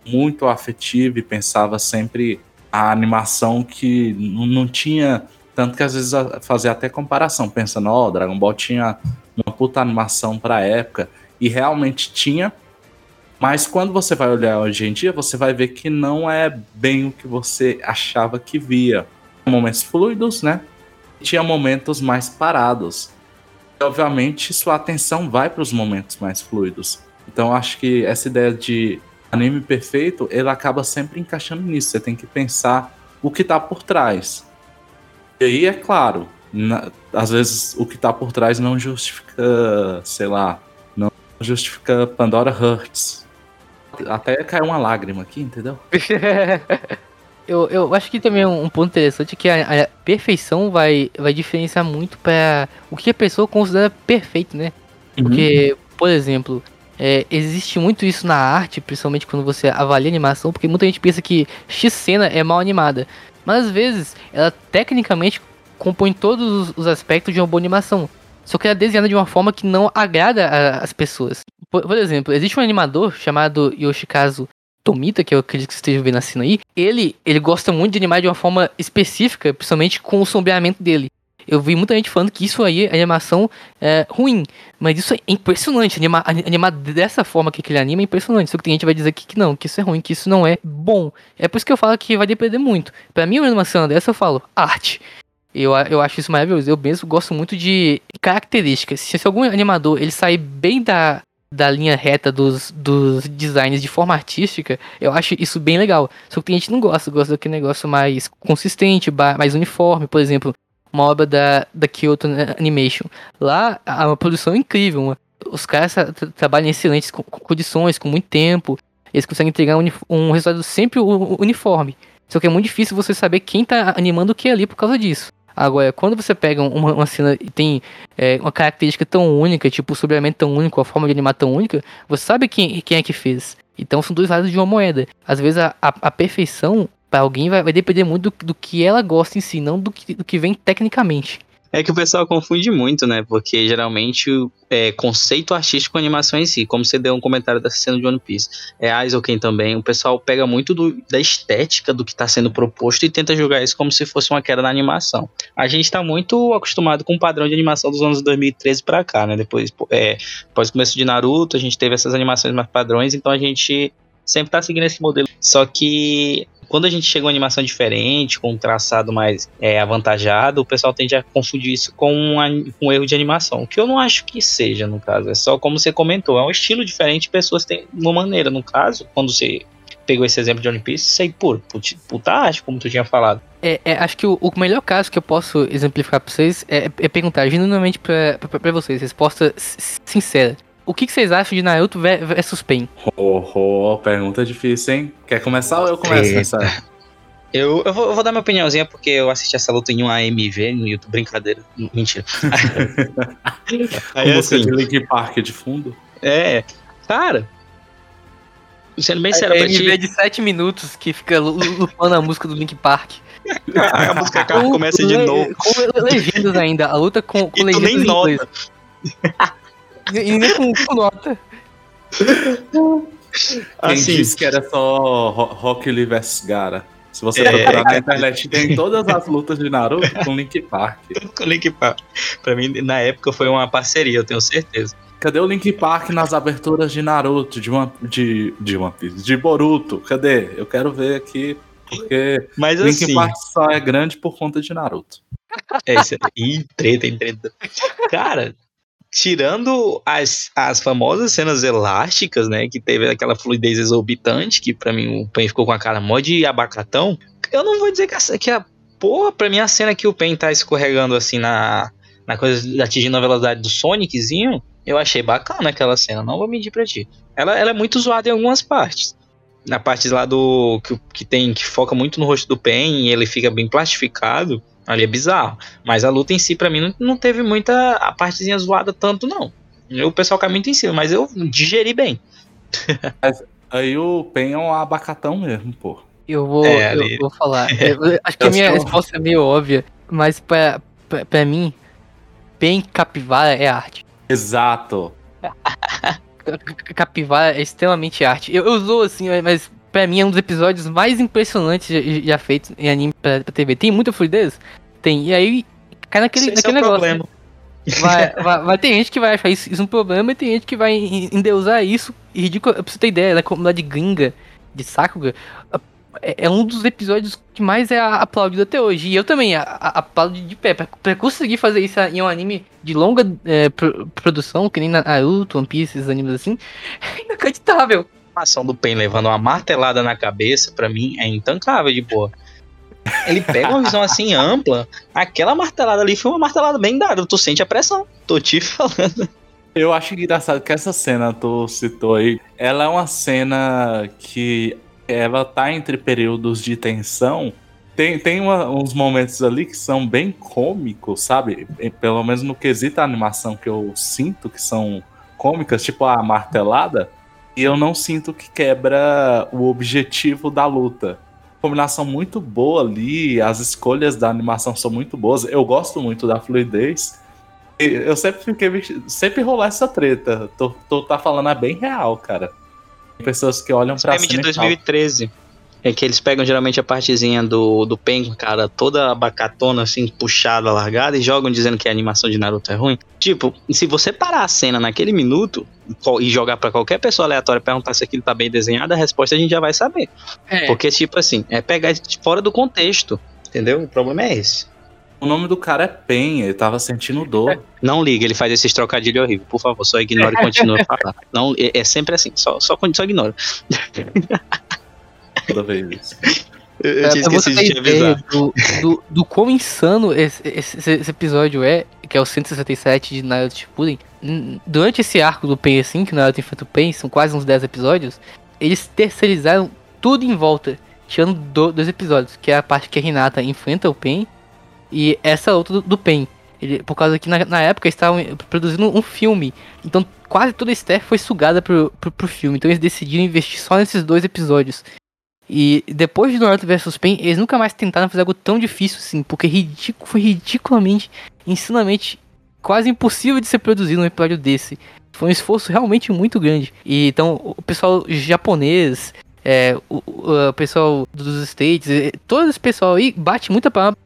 muito afetiva e pensava sempre a animação que não tinha. Tanto que às vezes fazia até comparação, pensando, ó, Dragon Ball tinha uma puta animação pra época, e realmente tinha, mas quando você vai olhar hoje em dia, você vai ver que não é bem o que você achava que via. Momentos fluidos, né? Tinha momentos mais parados. E, obviamente, sua atenção vai para os momentos mais fluidos. Então, acho que essa ideia de anime perfeito, ele acaba sempre encaixando nisso. Você tem que pensar o que tá por trás. E aí, é claro, na- às vezes o que tá por trás não justifica, sei lá, não justifica Pandora Hurts. Até caiu uma lágrima aqui, entendeu? [laughs] eu, eu acho que também um um ponto interessante é que a, a perfeição vai, vai diferenciar muito para o que a pessoa considera perfeito, né? Porque, por exemplo, é, existe muito isso na arte, principalmente quando você avalia animação, porque muita gente pensa que X cena é mal animada. Mas às vezes ela tecnicamente compõe todos os- os aspectos de uma boa animação. Só que ela é desenhada de uma forma que não agrada a- as pessoas. Por, por exemplo, existe um animador chamado Yoshikazu Tomita, que eu acredito que você esteja vendo a cena aí. Ele, ele gosta muito de animar de uma forma específica, principalmente com o sombreamento dele. Eu vi muita gente falando que isso aí, animação é ruim. Mas isso é impressionante. Animar, ani- animar dessa forma que ele anima é impressionante. Só que tem gente que vai dizer que, que não, que isso é ruim, que isso não é bom. É por isso que eu falo que vai depender muito. Pra mim, uma animação dessa, eu falo, arte. Eu, eu acho isso maravilhoso. Eu mesmo gosto muito de características. Se, se algum animador ele sair bem da, da linha reta dos, dos designs de forma artística, eu acho isso bem legal. Só que tem gente que não gosta, gosta daquele negócio mais consistente, mais uniforme, por exemplo, uma obra da, da Kyoto Animation. Lá, a, uma produção incrível. uma- os caras tra- tra- trabalham em excelentes co- co- condições, com muito tempo. Eles conseguem entregar um, um resultado sempre uniforme. Só que é muito difícil você saber quem tá animando o que ali por causa disso. Agora, quando você pega uma, uma cena e tem é, uma característica tão única, tipo o sombreamento tão único, a forma de animar tão única, você sabe quem, quem é que fez. Então são dois lados de uma moeda. Às vezes a, a, a perfeição para alguém vai, vai depender muito do, do que ela gosta em si, não do que, do que vem tecnicamente. É que o pessoal confunde muito, né? Porque geralmente é, conceito artístico com animação em si, como você deu um comentário dessa cena de One Piece, é Aizoken também, o pessoal pega muito do- da estética do que está sendo proposto e tenta julgar isso como se fosse uma queda na animação. A gente está muito acostumado com o padrão de animação dos anos 2013 para cá, né? Depois, é, após o começo de Naruto, a gente teve essas animações mais padrões, então a gente sempre tá seguindo esse modelo. Só que quando a gente chega a uma animação diferente, com um traçado mais é, avantajado, o pessoal tende a confundir isso com um, um erro de animação. Que eu não acho que seja, no caso. É só como você comentou, é um estilo diferente, pessoas têm uma maneira. No caso, quando você pegou esse exemplo de One Piece, sei por puta, arte, como tu tinha falado. É, é, acho que o, o melhor caso que eu posso exemplificar pra vocês é, é perguntar genuinamente pra, pra, pra vocês, resposta sincera. O que, que vocês acham de Naruto ve- versus Pain? Oh, oh, pergunta difícil, hein? Quer começar ou eu começo Eita. nessa? Eu, eu, vou, eu vou dar minha opiniãozinha porque eu assisti essa luta em um AMV no YouTube. Brincadeira. Mentira. [laughs] Aí música assim, de Link Park de fundo? é. Cara. Sendo bem sério pra ti, de 7 minutos que fica lu- lu- lupando a música do Link Park. a música Com começa de novo. Com le- legendas ainda, a luta com, com tu legendas nem nota. [laughs] E nem com, com nota. Quem Assim, disse que era só Ro- Rock Lee vs Gara? Se você É. procurar na internet, tem todas as lutas de Naruto [laughs] com Link Park. com o Link Park. Pra mim, na época, foi uma parceria, eu tenho certeza. Cadê o Link Park nas aberturas de Naruto, de One, de, de One Piece, de Boruto? Cadê? Eu quero ver aqui, porque Mas Link assim. Park só é grande por conta de Naruto. É isso aí. Ih, treta, hein, treta. Cara, tirando as, as famosas cenas elásticas, né? Que teve aquela fluidez exorbitante, que pra mim o Pen ficou com a cara mó de abacatão. Eu não vou dizer que a, que a porra, pra mim a cena que o Pen tá escorregando assim na, na coisa, atingindo a velocidade do Soniczinho, eu achei bacana aquela cena, não vou mentir pra ti. Ela, ela é muito zoada em algumas partes. Na parte lá do. Que, que tem. que foca muito no rosto do Pen e ele fica bem plastificado. Ali é bizarro. Mas a luta em si, pra mim, não, não teve muita. a partezinha zoada tanto, não. O pessoal cai muito em cima, mas eu digeri bem. [laughs] Aí o Pen é um abacatão mesmo, pô. Eu vou, É, eu vou falar. [laughs] Eu- eu acho que a minha sou- resposta é meio óbvia, mas pra, pra, pra mim, Pen Capivara é arte. Exato. [laughs] Capivara é extremamente arte. Eu, eu usou assim, mas pra mim é um dos episódios mais impressionantes já, já feitos em anime pra, pra TV. Tem muita fluidez? Tem. E aí cai naquele, Esse é naquele o negócio. problema. né? Vai, vai, vai ter gente que vai achar isso, isso um problema e tem gente que vai en- endeusar isso. E ridículo, pra você ter ideia, da comunidade gringa de Sakuga, é, é um dos episódios que mais é aplaudido até hoje. E eu também a- a- aplaudo de pé. Pra, pra conseguir fazer isso em um anime de longa é, pro- produção, que nem Naruto, One Piece, esses animes assim, [laughs] é inacreditável. A ação do Pen levando uma martelada na cabeça, pra mim, é intancável de boa. Ele pega uma visão assim ampla. Aquela martelada ali foi uma martelada bem dada. Tu sente a pressão. Tô te [laughs] falando. Eu acho engraçado que essa cena tu citou aí, ela é uma cena que ela tá entre períodos de tensão. Tem, tem uma- uns momentos ali que são bem cômicos, sabe? Pelo menos no quesito animação que eu sinto que são cômicas, tipo a martelada, e eu não sinto que quebra o objetivo da luta. Combinação muito boa ali, as escolhas da animação são muito boas. Eu gosto muito da fluidez. E eu sempre fiquei. Sempre rolar essa treta. Tô, tô tá falando é bem real, cara. Tem pessoas que olham pra Filme de cima e falam, 2013. É que eles pegam geralmente a partezinha do, do Penguin, cara, toda abacatona, assim, puxada, largada, e jogam dizendo que a animação de Naruto é ruim. Tipo, se você parar a cena naquele minuto e jogar pra qualquer pessoa aleatória e perguntar se aquilo tá bem desenhado, a resposta a gente já vai saber. É, Porque, tipo assim, é pegar de fora do contexto. Entendeu? O problema é esse. O nome do cara é Pen, ele tava sentindo dor. Não liga, ele faz esses trocadilhos horríveis. Por favor, só ignore e continue a falar. Não, é, é sempre assim, só, só, só ignora. [laughs] toda vez isso. Eu, É, eu tinha esquecido de te avisar. do, do, do quão insano esse, esse, esse episódio é, que é o 167 de Naruto Shippuden, durante esse arco do Pain, assim, que o Naruto enfrenta o Pain, são quase uns 10 episódios, eles terceirizaram tudo em volta, tirando do- dois episódios, que é a parte que a Hinata enfrenta o Pain, e essa outra do, do Pain. Ele, por causa que na, na época eles estavam produzindo um filme, então quase toda a staff foi sugada pro, pro, pro filme, então eles decidiram investir só nesses dois episódios. E depois de Naruto vs Pain, eles nunca mais tentaram fazer algo tão difícil assim, porque ridículo, foi ridiculamente, insanamente, quase impossível de ser produzido um episódio desse. Foi um esforço realmente muito grande. E então o pessoal japonês, é, o, o- o pessoal dos States, eh, todo esse pessoal aí bate muita palma,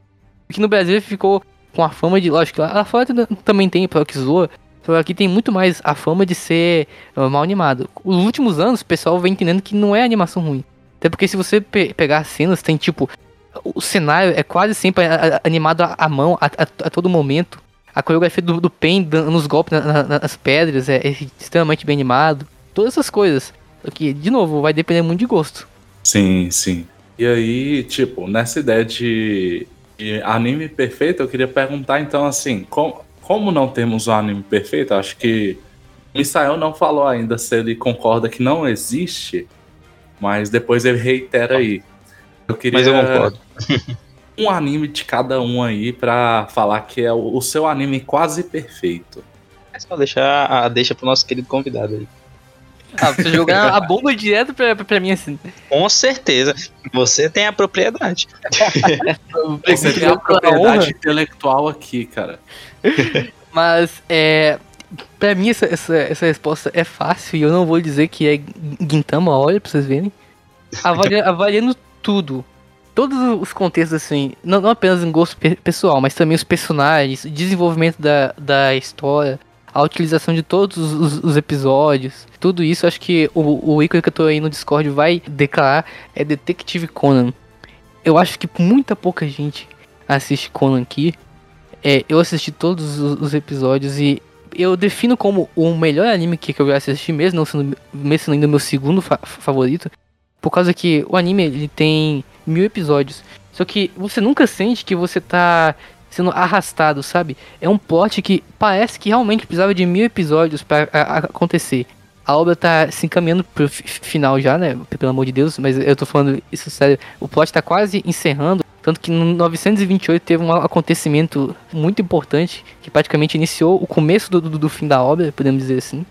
que no Brasil ficou com a fama de, lógico, lá fora tam- também tem, para que zoa, só que tem muito mais a fama de ser ah, mal animado. Os últimos anos o pessoal vem entendendo que não é animação ruim. Até porque se você pe- pegar as cenas, tem tipo. O cenário é quase sempre animado à mão, a, a- a todo momento. A coreografia do, do Pen dando os golpes na- na- nas pedras é, é extremamente bem animado. Todas essas coisas. Que, de novo, vai depender muito de gosto. Sim, sim. E aí, tipo, nessa ideia de, de anime perfeito, eu queria perguntar então assim, com- como não temos um anime perfeito, acho que Misael não falou ainda se ele concorda que não existe, mas depois ele reitera aí. Eu queria Mas eu concordo. [laughs] um anime de cada um aí pra falar que é o, o seu anime quase perfeito. É só deixar a deixa pro nosso querido convidado aí. Ah, você jogar a bomba direto pra, pra mim assim. Com certeza. Você tem a propriedade. Você tem a propriedade intelectual aqui, cara. Mas é. Pra mim essa, essa, essa resposta é fácil e eu não vou dizer que é Gintama, olha pra vocês verem. Avalia- [laughs] avaliando tudo. Todos os contextos, assim, não, não apenas em gosto pe- pessoal, mas também os personagens, desenvolvimento da, da história, a utilização de todos os, os- os episódios, tudo isso, acho que o, o ícone que eu tô aí no Discord vai declarar é Detective Conan. Eu acho que muita pouca gente assiste Conan aqui. É, eu assisti todos os, os episódios e eu defino como o melhor anime que, que eu já assisti, mesmo não sendo, mesmo sendo ainda meu segundo fa- favorito. Por causa que o anime ele tem mil episódios. Só que você nunca sente que você tá sendo arrastado, sabe? É um plot que parece que realmente precisava de mil episódios para acontecer. A obra tá se encaminhando pro fi- final já, né? Pelo amor de Deus, mas eu tô falando isso sério. O plot tá quase encerrando. Tanto que no 928 teve um acontecimento muito importante que praticamente iniciou o começo do, do, do fim da obra, podemos dizer assim.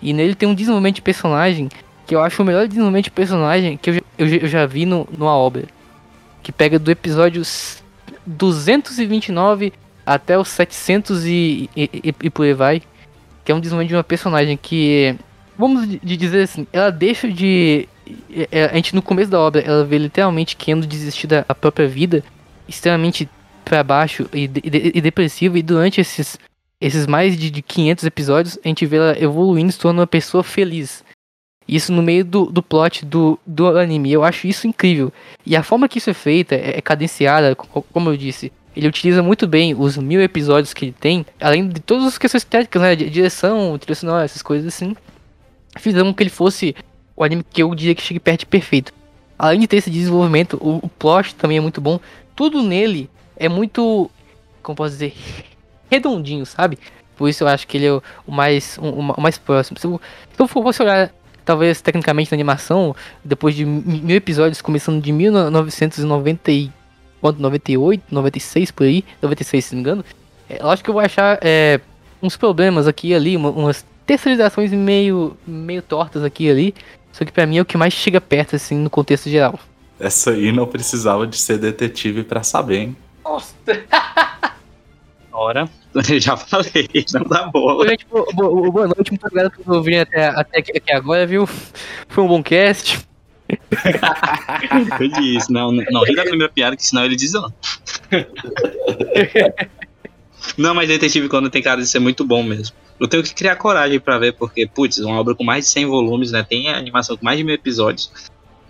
E nele tem um desenvolvimento de personagem que eu acho o melhor desenvolvimento de personagem que eu, eu, eu já vi no, numa obra. Que pega do episódio s- 229 até os 700 e, e, e, e por aí vai. Que é um desenvolvimento de uma personagem que, vamos de dizer assim, ela deixa de. É- A gente no começo da obra, ela vê literalmente querendo desistir da própria vida, extremamente pra baixo e, e, e depressiva, e durante esses, esses mais de, de 500 episódios, a gente vê ela evoluindo, se tornando uma pessoa feliz. Isso no meio do, do plot do, do anime. Eu acho isso incrível. E a forma que isso é feita é, é cadenciada, co- como eu disse. Ele utiliza muito bem os mil episódios que ele tem, além de todas as questões técnicas, né? Direção, trilha essas coisas assim. Fizeram que ele fosse o anime que eu diria que chegue perto de perfeito. Além de ter esse desenvolvimento, o, o plot também é muito bom. Tudo nele é muito, como posso dizer, [laughs] redondinho, sabe? Por isso eu acho que ele é o, o mais, um- o, mais próximo. Se eu, eu fosse olhar, talvez tecnicamente na animação, depois de mi- mil episódios, começando de 1990 e quanto? 98, 96 por aí, 96 se não me engano. É, lógico que eu vou achar é, uns problemas aqui e ali, uma- umas texturizações meio, meio tortas aqui e ali. Só que pra mim é o que mais chega perto, assim, no contexto geral. Essa aí não precisava de ser detetive pra saber, hein? Nossa! [laughs] Ora, eu [laughs] já falei, não dá bola. Gente, bo- bo- boa noite, muito obrigado por ouvir até, até aqui, aqui agora, viu? Foi um bom cast. [laughs] Eu disse, não, não ri da primeira piada, que senão ele diz não. Não, mas Detetive Conan tem cara de ser muito bom mesmo. Eu tenho que criar coragem pra ver, porque, putz, uma obra com mais de 100 volumes, né? Tem animação com mais de mil episódios.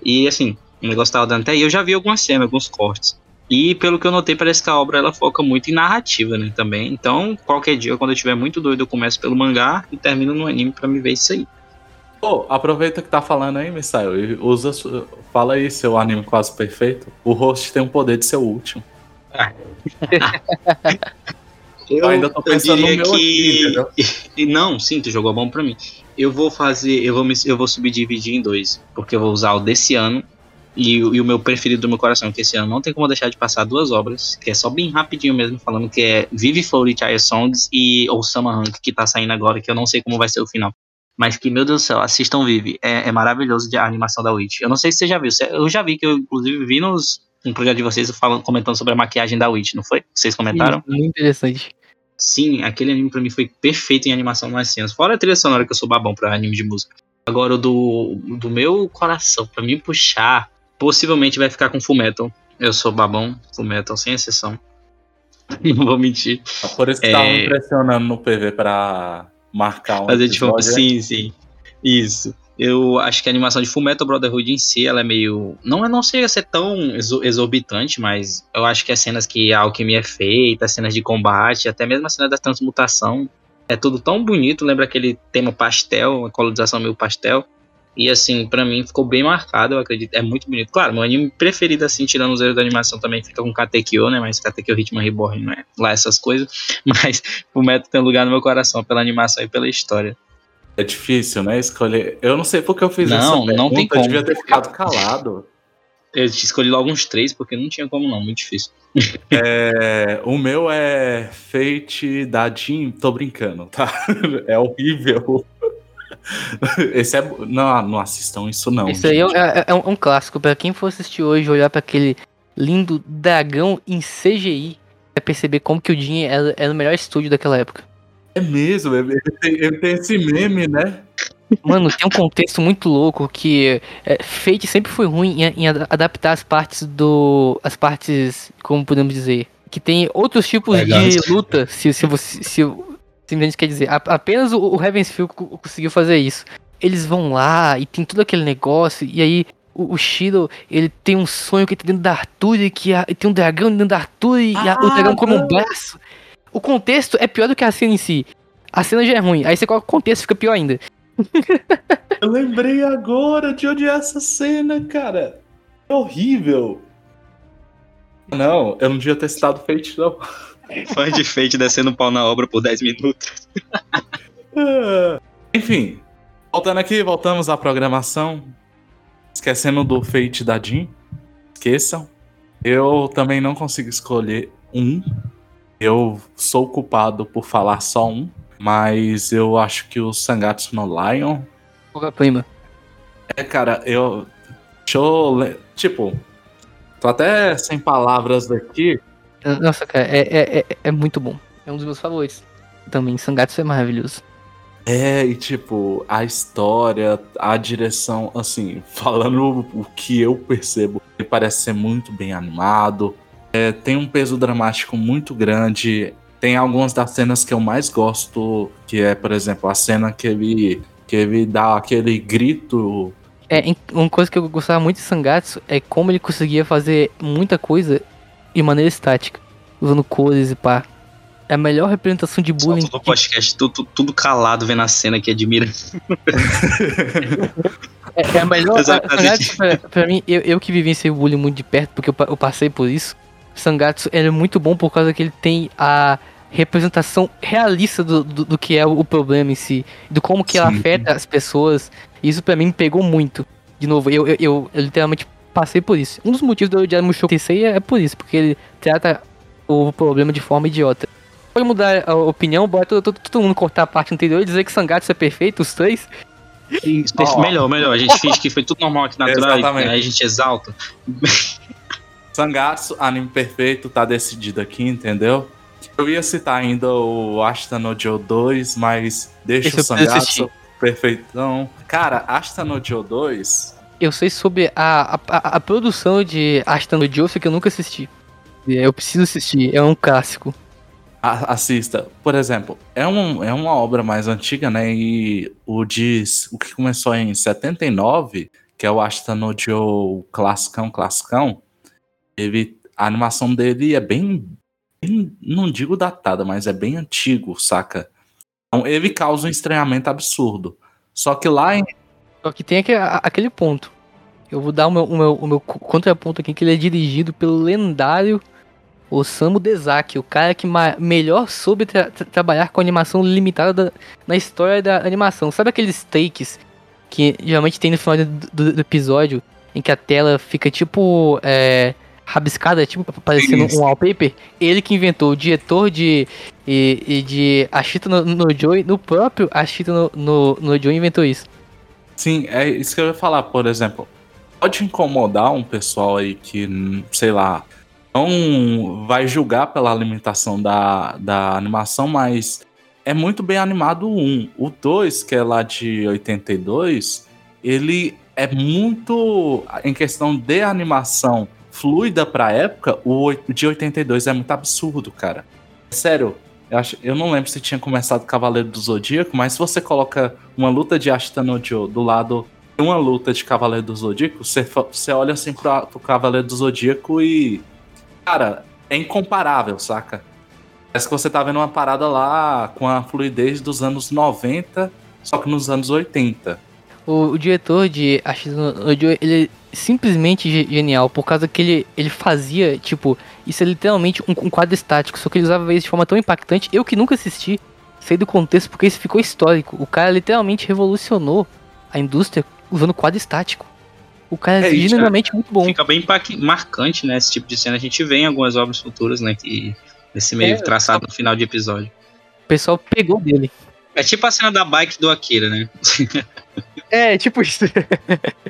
E, assim, o negócio tava dando até aí. Eu já vi algumas cenas, alguns cortes. E, pelo que eu notei, parece que a obra ela foca muito em narrativa, né? Também. Então, qualquer dia, quando eu estiver muito doido, eu começo pelo mangá e termino no anime pra me ver isso aí. Pô, aproveita que tá falando aí, Misael, e usa, fala aí seu anime quase perfeito. O host tem o poder de ser o último. [laughs] Eu ainda tô pensando no meu aqui, entendeu? E não, sim, tu jogou bom pra mim. Eu vou fazer, eu vou, me, eu vou subdividir em dois, porque eu vou usar o desse ano e, o- e o meu preferido do meu coração, que esse ano não tem como deixar de passar duas obras, que é só bem rapidinho mesmo, falando que é Vive Flow Chaya Songs e Osama Rank, que tá saindo agora, que eu não sei como vai ser o final. Mas que, meu Deus do céu, assistam Vive. É, é maravilhoso de a animação da Witch. Eu não sei se você já viu. Eu já vi que eu, inclusive, vi nos, no programa de vocês falando, comentando sobre a maquiagem da Witch, não foi? Vocês comentaram? Muito interessante. Sim, aquele anime pra mim foi perfeito em animação nas cenas. Fora a trilha sonora que eu sou babão pra anime de música. Agora o do, do meu coração, pra mim puxar, possivelmente vai ficar com Fullmetal. Eu sou babão, Fullmetal, sem exceção. [laughs] Não vou mentir. Por isso que tava É. me impressionando no PV pra marcar um Fazer tipo, sim, sim. Isso. Eu acho que a animação de Fullmetal Brotherhood em si, ela é meio. Não, não chega a ser tão exo- exorbitante, mas eu acho que as cenas que a alquimia é feita, as cenas de combate, até mesmo a cena da transmutação, é tudo tão bonito. Lembra aquele tema pastel, a colorização meio pastel. E assim, pra mim ficou bem marcado, eu acredito. É muito bonito. Claro, meu anime preferido, assim, tirando os erros da animação, também fica com Katekyo, né? Mas Katekyo Hitman Reborn não é lá essas coisas. [laughs] Mas o Metal tem lugar no meu coração pela animação e pela história. É difícil, né? Escolher. Eu não sei porque eu fiz Não, essa não pergunta, tem Eu como. devia ter ficado calado. Eu escolhi logo uns três, porque não tinha como não, muito difícil. [laughs] É, o meu é Fate da Jean. Tô brincando, tá? [laughs] É horrível. [laughs] Esse é. Não, não assistam isso, não. Isso aí é, é- é um, clássico. Pra quem for assistir hoje, olhar pra aquele lindo dragão em CGI, vai perceber como que o Jin era, era o melhor estúdio daquela época. É mesmo, ele tem, ele tem esse meme, né? Mano, tem um contexto muito louco que é, Fate sempre foi ruim em, em ada- adaptar as partes do. as partes, como podemos dizer, que tem outros tipos Legal. de luta, se, se você. Se, se a gente quer dizer. A- apenas o, o Ravensfield co- conseguiu fazer isso. Eles vão lá e tem todo aquele negócio, e aí o, o Shiro, ele tem um sonho que tá dentro da Arthur, que a- e tem um dragão dentro da Arthur, e a- o Ah, dragão come um braço. O contexto é pior do que a cena em si. A cena já é ruim, aí você coloca o contexto fica pior ainda. [laughs] Eu lembrei agora de onde é essa cena, cara. É horrível. Não, eu não devia ter citado Fate, não. [laughs] Fã de Fate descendo pau na obra por 10 minutos. [laughs] Enfim, voltando aqui, voltamos à programação. Esquecendo do Fate da Jean. Esqueçam. Eu também não consigo escolher um. Eu sou culpado por falar só um. Mas eu acho que o Sangatsu no Lion. Obra-prima. É, cara, eu. Deixa eu. Tipo. Tô até sem palavras daqui. Nossa, cara, é, é, é, é muito bom. É um dos meus favoritos. Também, Sangatsu é maravilhoso. É, e tipo, a história, a direção, assim, falando o que eu percebo, ele parece ser muito bem animado. É, tem um peso dramático muito grande. Tem algumas das cenas que eu mais gosto, que é, por exemplo, a cena que ele, que ele dá aquele grito. É, uma coisa que eu gostava muito de Sangatsu é como ele conseguia fazer muita coisa de maneira estática, usando cores e pá. É a melhor representação de bullying. Solta no podcast, tudo, tudo calado vendo a cena que admira. É, é a melhor. Exatamente. Sangatsu, pra, pra mim, eu, eu que vivenciei o bullying muito de perto, porque eu, eu passei por isso. Sangatsu ele é muito bom por causa que ele tem a representação realista do, do, do que é o, problema em si, do como que ela Sim. afeta as pessoas. Isso pra mim me pegou muito. De novo, eu, eu, eu, eu literalmente passei por isso. Um dos motivos do odiar Mushoku Tensei é, é por isso, porque ele trata o problema de forma idiota. pode mudar a opinião, bota todo, todo mundo cortar a parte anterior e dizer que Sangatsu é perfeito, os três. Ó. Melhor, melhor. A gente [laughs] finge que foi tudo normal aqui natural, Exatamente. e aí a gente exalta. Sangatsu, anime perfeito, tá decidido aqui, entendeu? Eu ia citar ainda o Ashita no Joe 2, mas deixa Esse o Sangatsu perfeitão. Cara, Ashita no Joe 2, Eu sei sobre a, a, a- produção de Ashton no Joe, que eu nunca assisti. Eu preciso assistir, é um clássico. a- assista. Por exemplo, é, um, é uma obra mais antiga, né? E o diz o que começou em 79, que é o Ashita no Joe classicão, classicão, ele, a animação dele é bem, bem, não digo datada, mas é bem antigo, saca? Então ele causa um estranhamento absurdo. Só que lá em Só que tem aquele, ponto. Eu vou dar o meu, o meu, o meu co- contraponto aqui, que ele é dirigido pelo lendário Osamu Dezaki, o cara que melhor soube tra- trabalhar com animação limitada da- na história da animação. Sabe aqueles takes que geralmente tem no final do, do- do episódio, em que a tela fica tipo é, rabiscada, tipo parecendo Isso. um wallpaper? Ele que inventou, o diretor de, e, e de Ashita no, no Joy, no próprio Ashita no, no, no Joy inventou isso. Sim, é isso que eu ia falar, por exemplo. Pode incomodar um pessoal aí que, sei lá, não vai julgar pela limitação da, da animação, mas é muito bem animado o 1. O 2, que é lá de 82, ele é muito, em questão de animação fluida pra época, o de 82 é muito absurdo, cara. Sério, eu, acho, eu não lembro se tinha começado Cavaleiro do Zodíaco, mas se você coloca uma luta de Ashita no Joe do lado de uma luta de Cavaleiro do Zodíaco, você, você olha assim pro, pro Cavaleiro do Zodíaco e. Cara, é incomparável, saca? Parece que você tá vendo uma parada lá com a fluidez dos anos 90, só que nos anos 80. O, o diretor de Joy, ele é simplesmente ge- genial, por causa que ele, ele fazia, tipo, isso é literalmente um, um quadro estático, só que ele usava isso de forma tão impactante. Eu que nunca assisti, sei do contexto porque isso ficou histórico. O cara literalmente revolucionou a indústria usando quadro estático. O cara é, É isso, genuinamente muito bom. Fica bem marcante, né? Esse tipo de cena. A gente vê em algumas obras futuras, né? Que esse meio É, traçado no final de episódio. O pessoal pegou dele. É tipo a cena da bike do Akira, né? [laughs] É, tipo isso.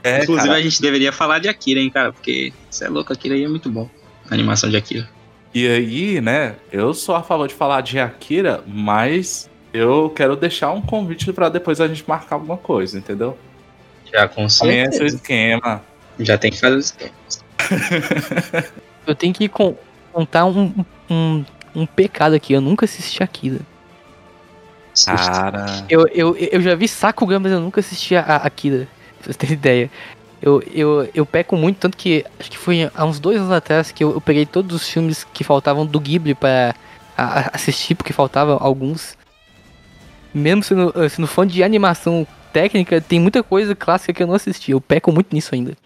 É, Inclusive cara. a gente deveria falar de Akira, hein, cara? Porque você é louco, Akira aí é muito bom. A animação de Akira. E aí, né, eu sou a favor de falar de Akira, mas eu quero deixar um convite pra depois a gente marcar alguma coisa, entendeu? Já com Também é seu certeza. esquema. Já tem que fazer os esquemas. [laughs] Eu tenho que con- contar um, um, um pecado aqui. Eu nunca assisti Akira. Cara. Eu, eu, eu já vi Sakugan, mas eu nunca assisti a, a Akira. Pra vocês terem [laughs] ideia. Eu, eu, eu peco muito, tanto que acho que foi há uns dois anos atrás que eu, eu peguei todos os filmes que faltavam do Ghibli pra a- a- assistir, porque faltavam alguns. Mesmo sendo, eh, sendo fã de animação técnica, tem muita coisa clássica que eu não assisti. Eu peco muito nisso ainda.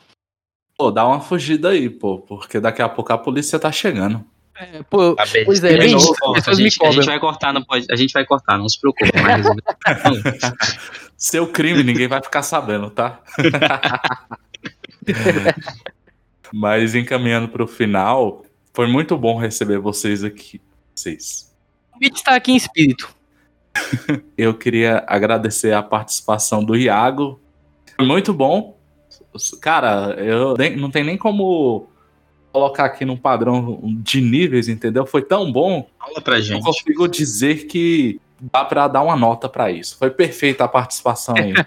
Pô, dá uma fugida aí, pô, porque daqui a pouco a polícia tá chegando. É, pô, Tá bem. pois é, bem novo, a, gente, a gente vai cortar, não pode, a gente vai cortar, não se preocupe. Resolver. [laughs] Seu crime, ninguém vai ficar sabendo, tá? [laughs] Mas encaminhando pro final, foi muito bom receber vocês aqui. Vocês. O Beat está aqui em espírito. [laughs] Eu queria agradecer a participação do Iago. Foi muito bom. Cara, eu nem- não tem nem como colocar aqui num padrão de níveis, entendeu? Foi tão bom Fala pra Eu gente. consigo dizer que dá pra dar uma nota pra isso. Foi perfeita a participação aí. [laughs]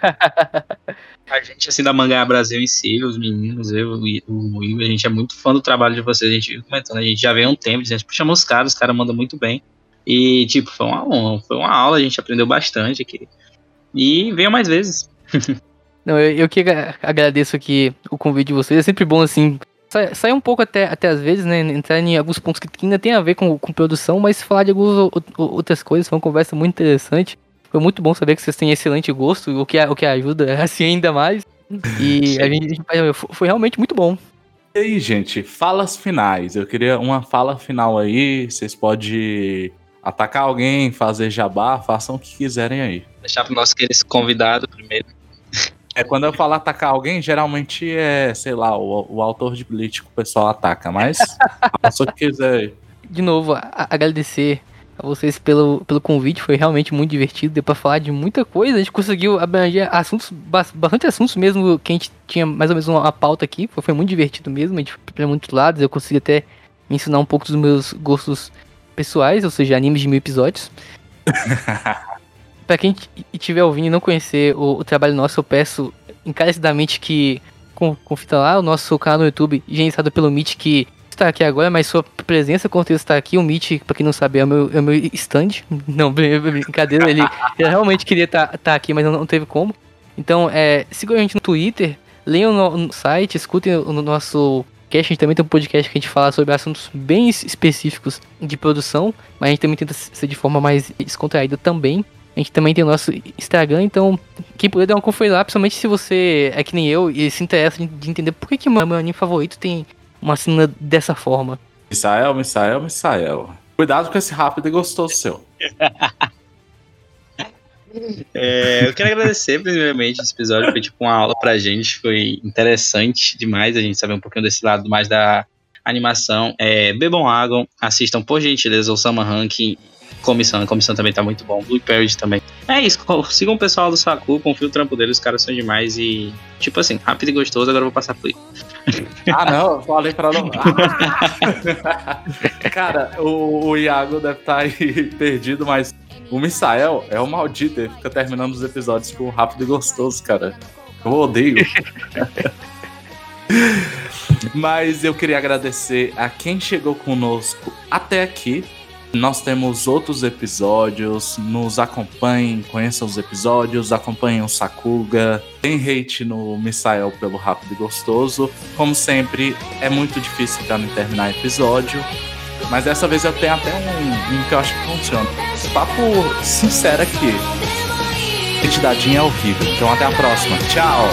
A gente, assim, da Mangá Brasil em si, os meninos, eu e o Igor, a gente é muito fã do trabalho de vocês. A gente vive comentando, a gente já vem há um tempo, dizendo, tipo, chama os caras, os caras mandam muito bem. E, tipo, foi uma honra, foi uma aula, a gente aprendeu bastante aqui. E venha mais vezes. [laughs] Não, eu, eu que agra- agradeço aqui o convite de vocês. É sempre bom, assim, sa- sair um pouco até, até às vezes, né? Entrar em alguns pontos que ainda tem a ver com, com produção, mas falar de algumas o- o- outras coisas. Foi uma conversa muito interessante. Foi muito bom saber que vocês têm excelente gosto, o que, o que ajuda [laughs] assim ainda mais. E a gente, foi realmente muito bom. E aí, gente, falas finais. Eu queria uma fala final aí. Vocês podem atacar alguém, fazer jabá, façam o que quiserem aí. Deixar pro nosso querido convidado primeiro. É quando eu falar atacar alguém, geralmente é, sei lá, o, o autor de Bleach que o pessoal ataca, mas [laughs] o que quiser. De novo, agradecer a vocês pelo, pelo convite, foi realmente muito divertido, deu pra falar de muita coisa, a gente conseguiu abranger assuntos, bas- bastante assuntos mesmo, que a gente tinha mais ou menos uma, pauta aqui, foi, foi muito divertido mesmo, a gente foi pra muitos lados, eu consegui até mencionar um pouco dos meus gostos pessoais, ou seja, animes de mil episódios. [laughs] pra quem estiver ouvindo e não conhecer o, o trabalho nosso, eu peço encarecidamente que con- confita lá o nosso canal no YouTube, gerenciado pelo Meet, que está aqui agora, mas sua presença com certeza está aqui. O Meet, pra quem não sabe, é o meu, é o meu stand. [laughs] Não, brin- [laughs] brincadeira, ele, ele realmente queria estar aqui, mas não, não teve como. Então, é, sigam a gente no Twitter, leiam no, no site, escutem o no nosso. A gente também tem um podcast que a gente fala sobre assuntos bem es- específicos de produção, mas a gente também tenta ser de forma mais descontraída também. A gente também tem o nosso Instagram, então quem puder dar uma conferida lá, principalmente se você é que nem eu e se interessa de, de entender por que, que o meu, meu anime favorito tem uma cena dessa forma. Misael, Misael, Misael. Cuidado com esse rápido e gostoso seu. [laughs] É, eu quero agradecer, primeiramente, esse episódio. Foi tipo uma aula pra gente. Foi interessante demais a gente saber um pouquinho desse lado mais da animação. É, bebam água, assistam por gentileza o Summer Ranking. Comissão, a comissão também tá muito bom. Blue Parrot também. É isso, sigam o pessoal do Saku, confio o trampo deles, os caras são demais e, tipo assim, rápido e gostoso, agora eu vou passar por [laughs] Ah, não, eu falei pra não. Ah! [laughs] Cara, o, o Iago deve estar aí [laughs] perdido, mas o Misael é o maldito, ele fica terminando os episódios com rápido e gostoso, cara. Eu odeio. Mas eu queria agradecer a quem chegou conosco até aqui. Nós temos outros episódios, nos acompanhem, conheçam os episódios, acompanhem o Sakuga. Tem hate no Misael pelo Rápido e Gostoso. Como sempre, é muito difícil pra mim terminar episódio. Mas dessa vez eu tenho até um, um que eu acho que funciona. Papo sincero aqui. Entidadinha é horrível. Então até a próxima. Tchau. [laughs]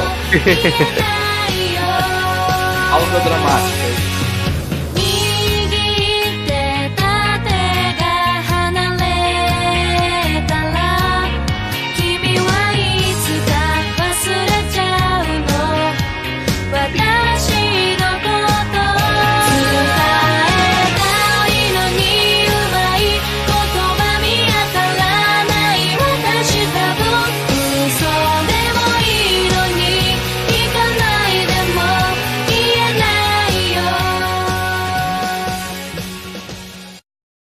Aula dramática.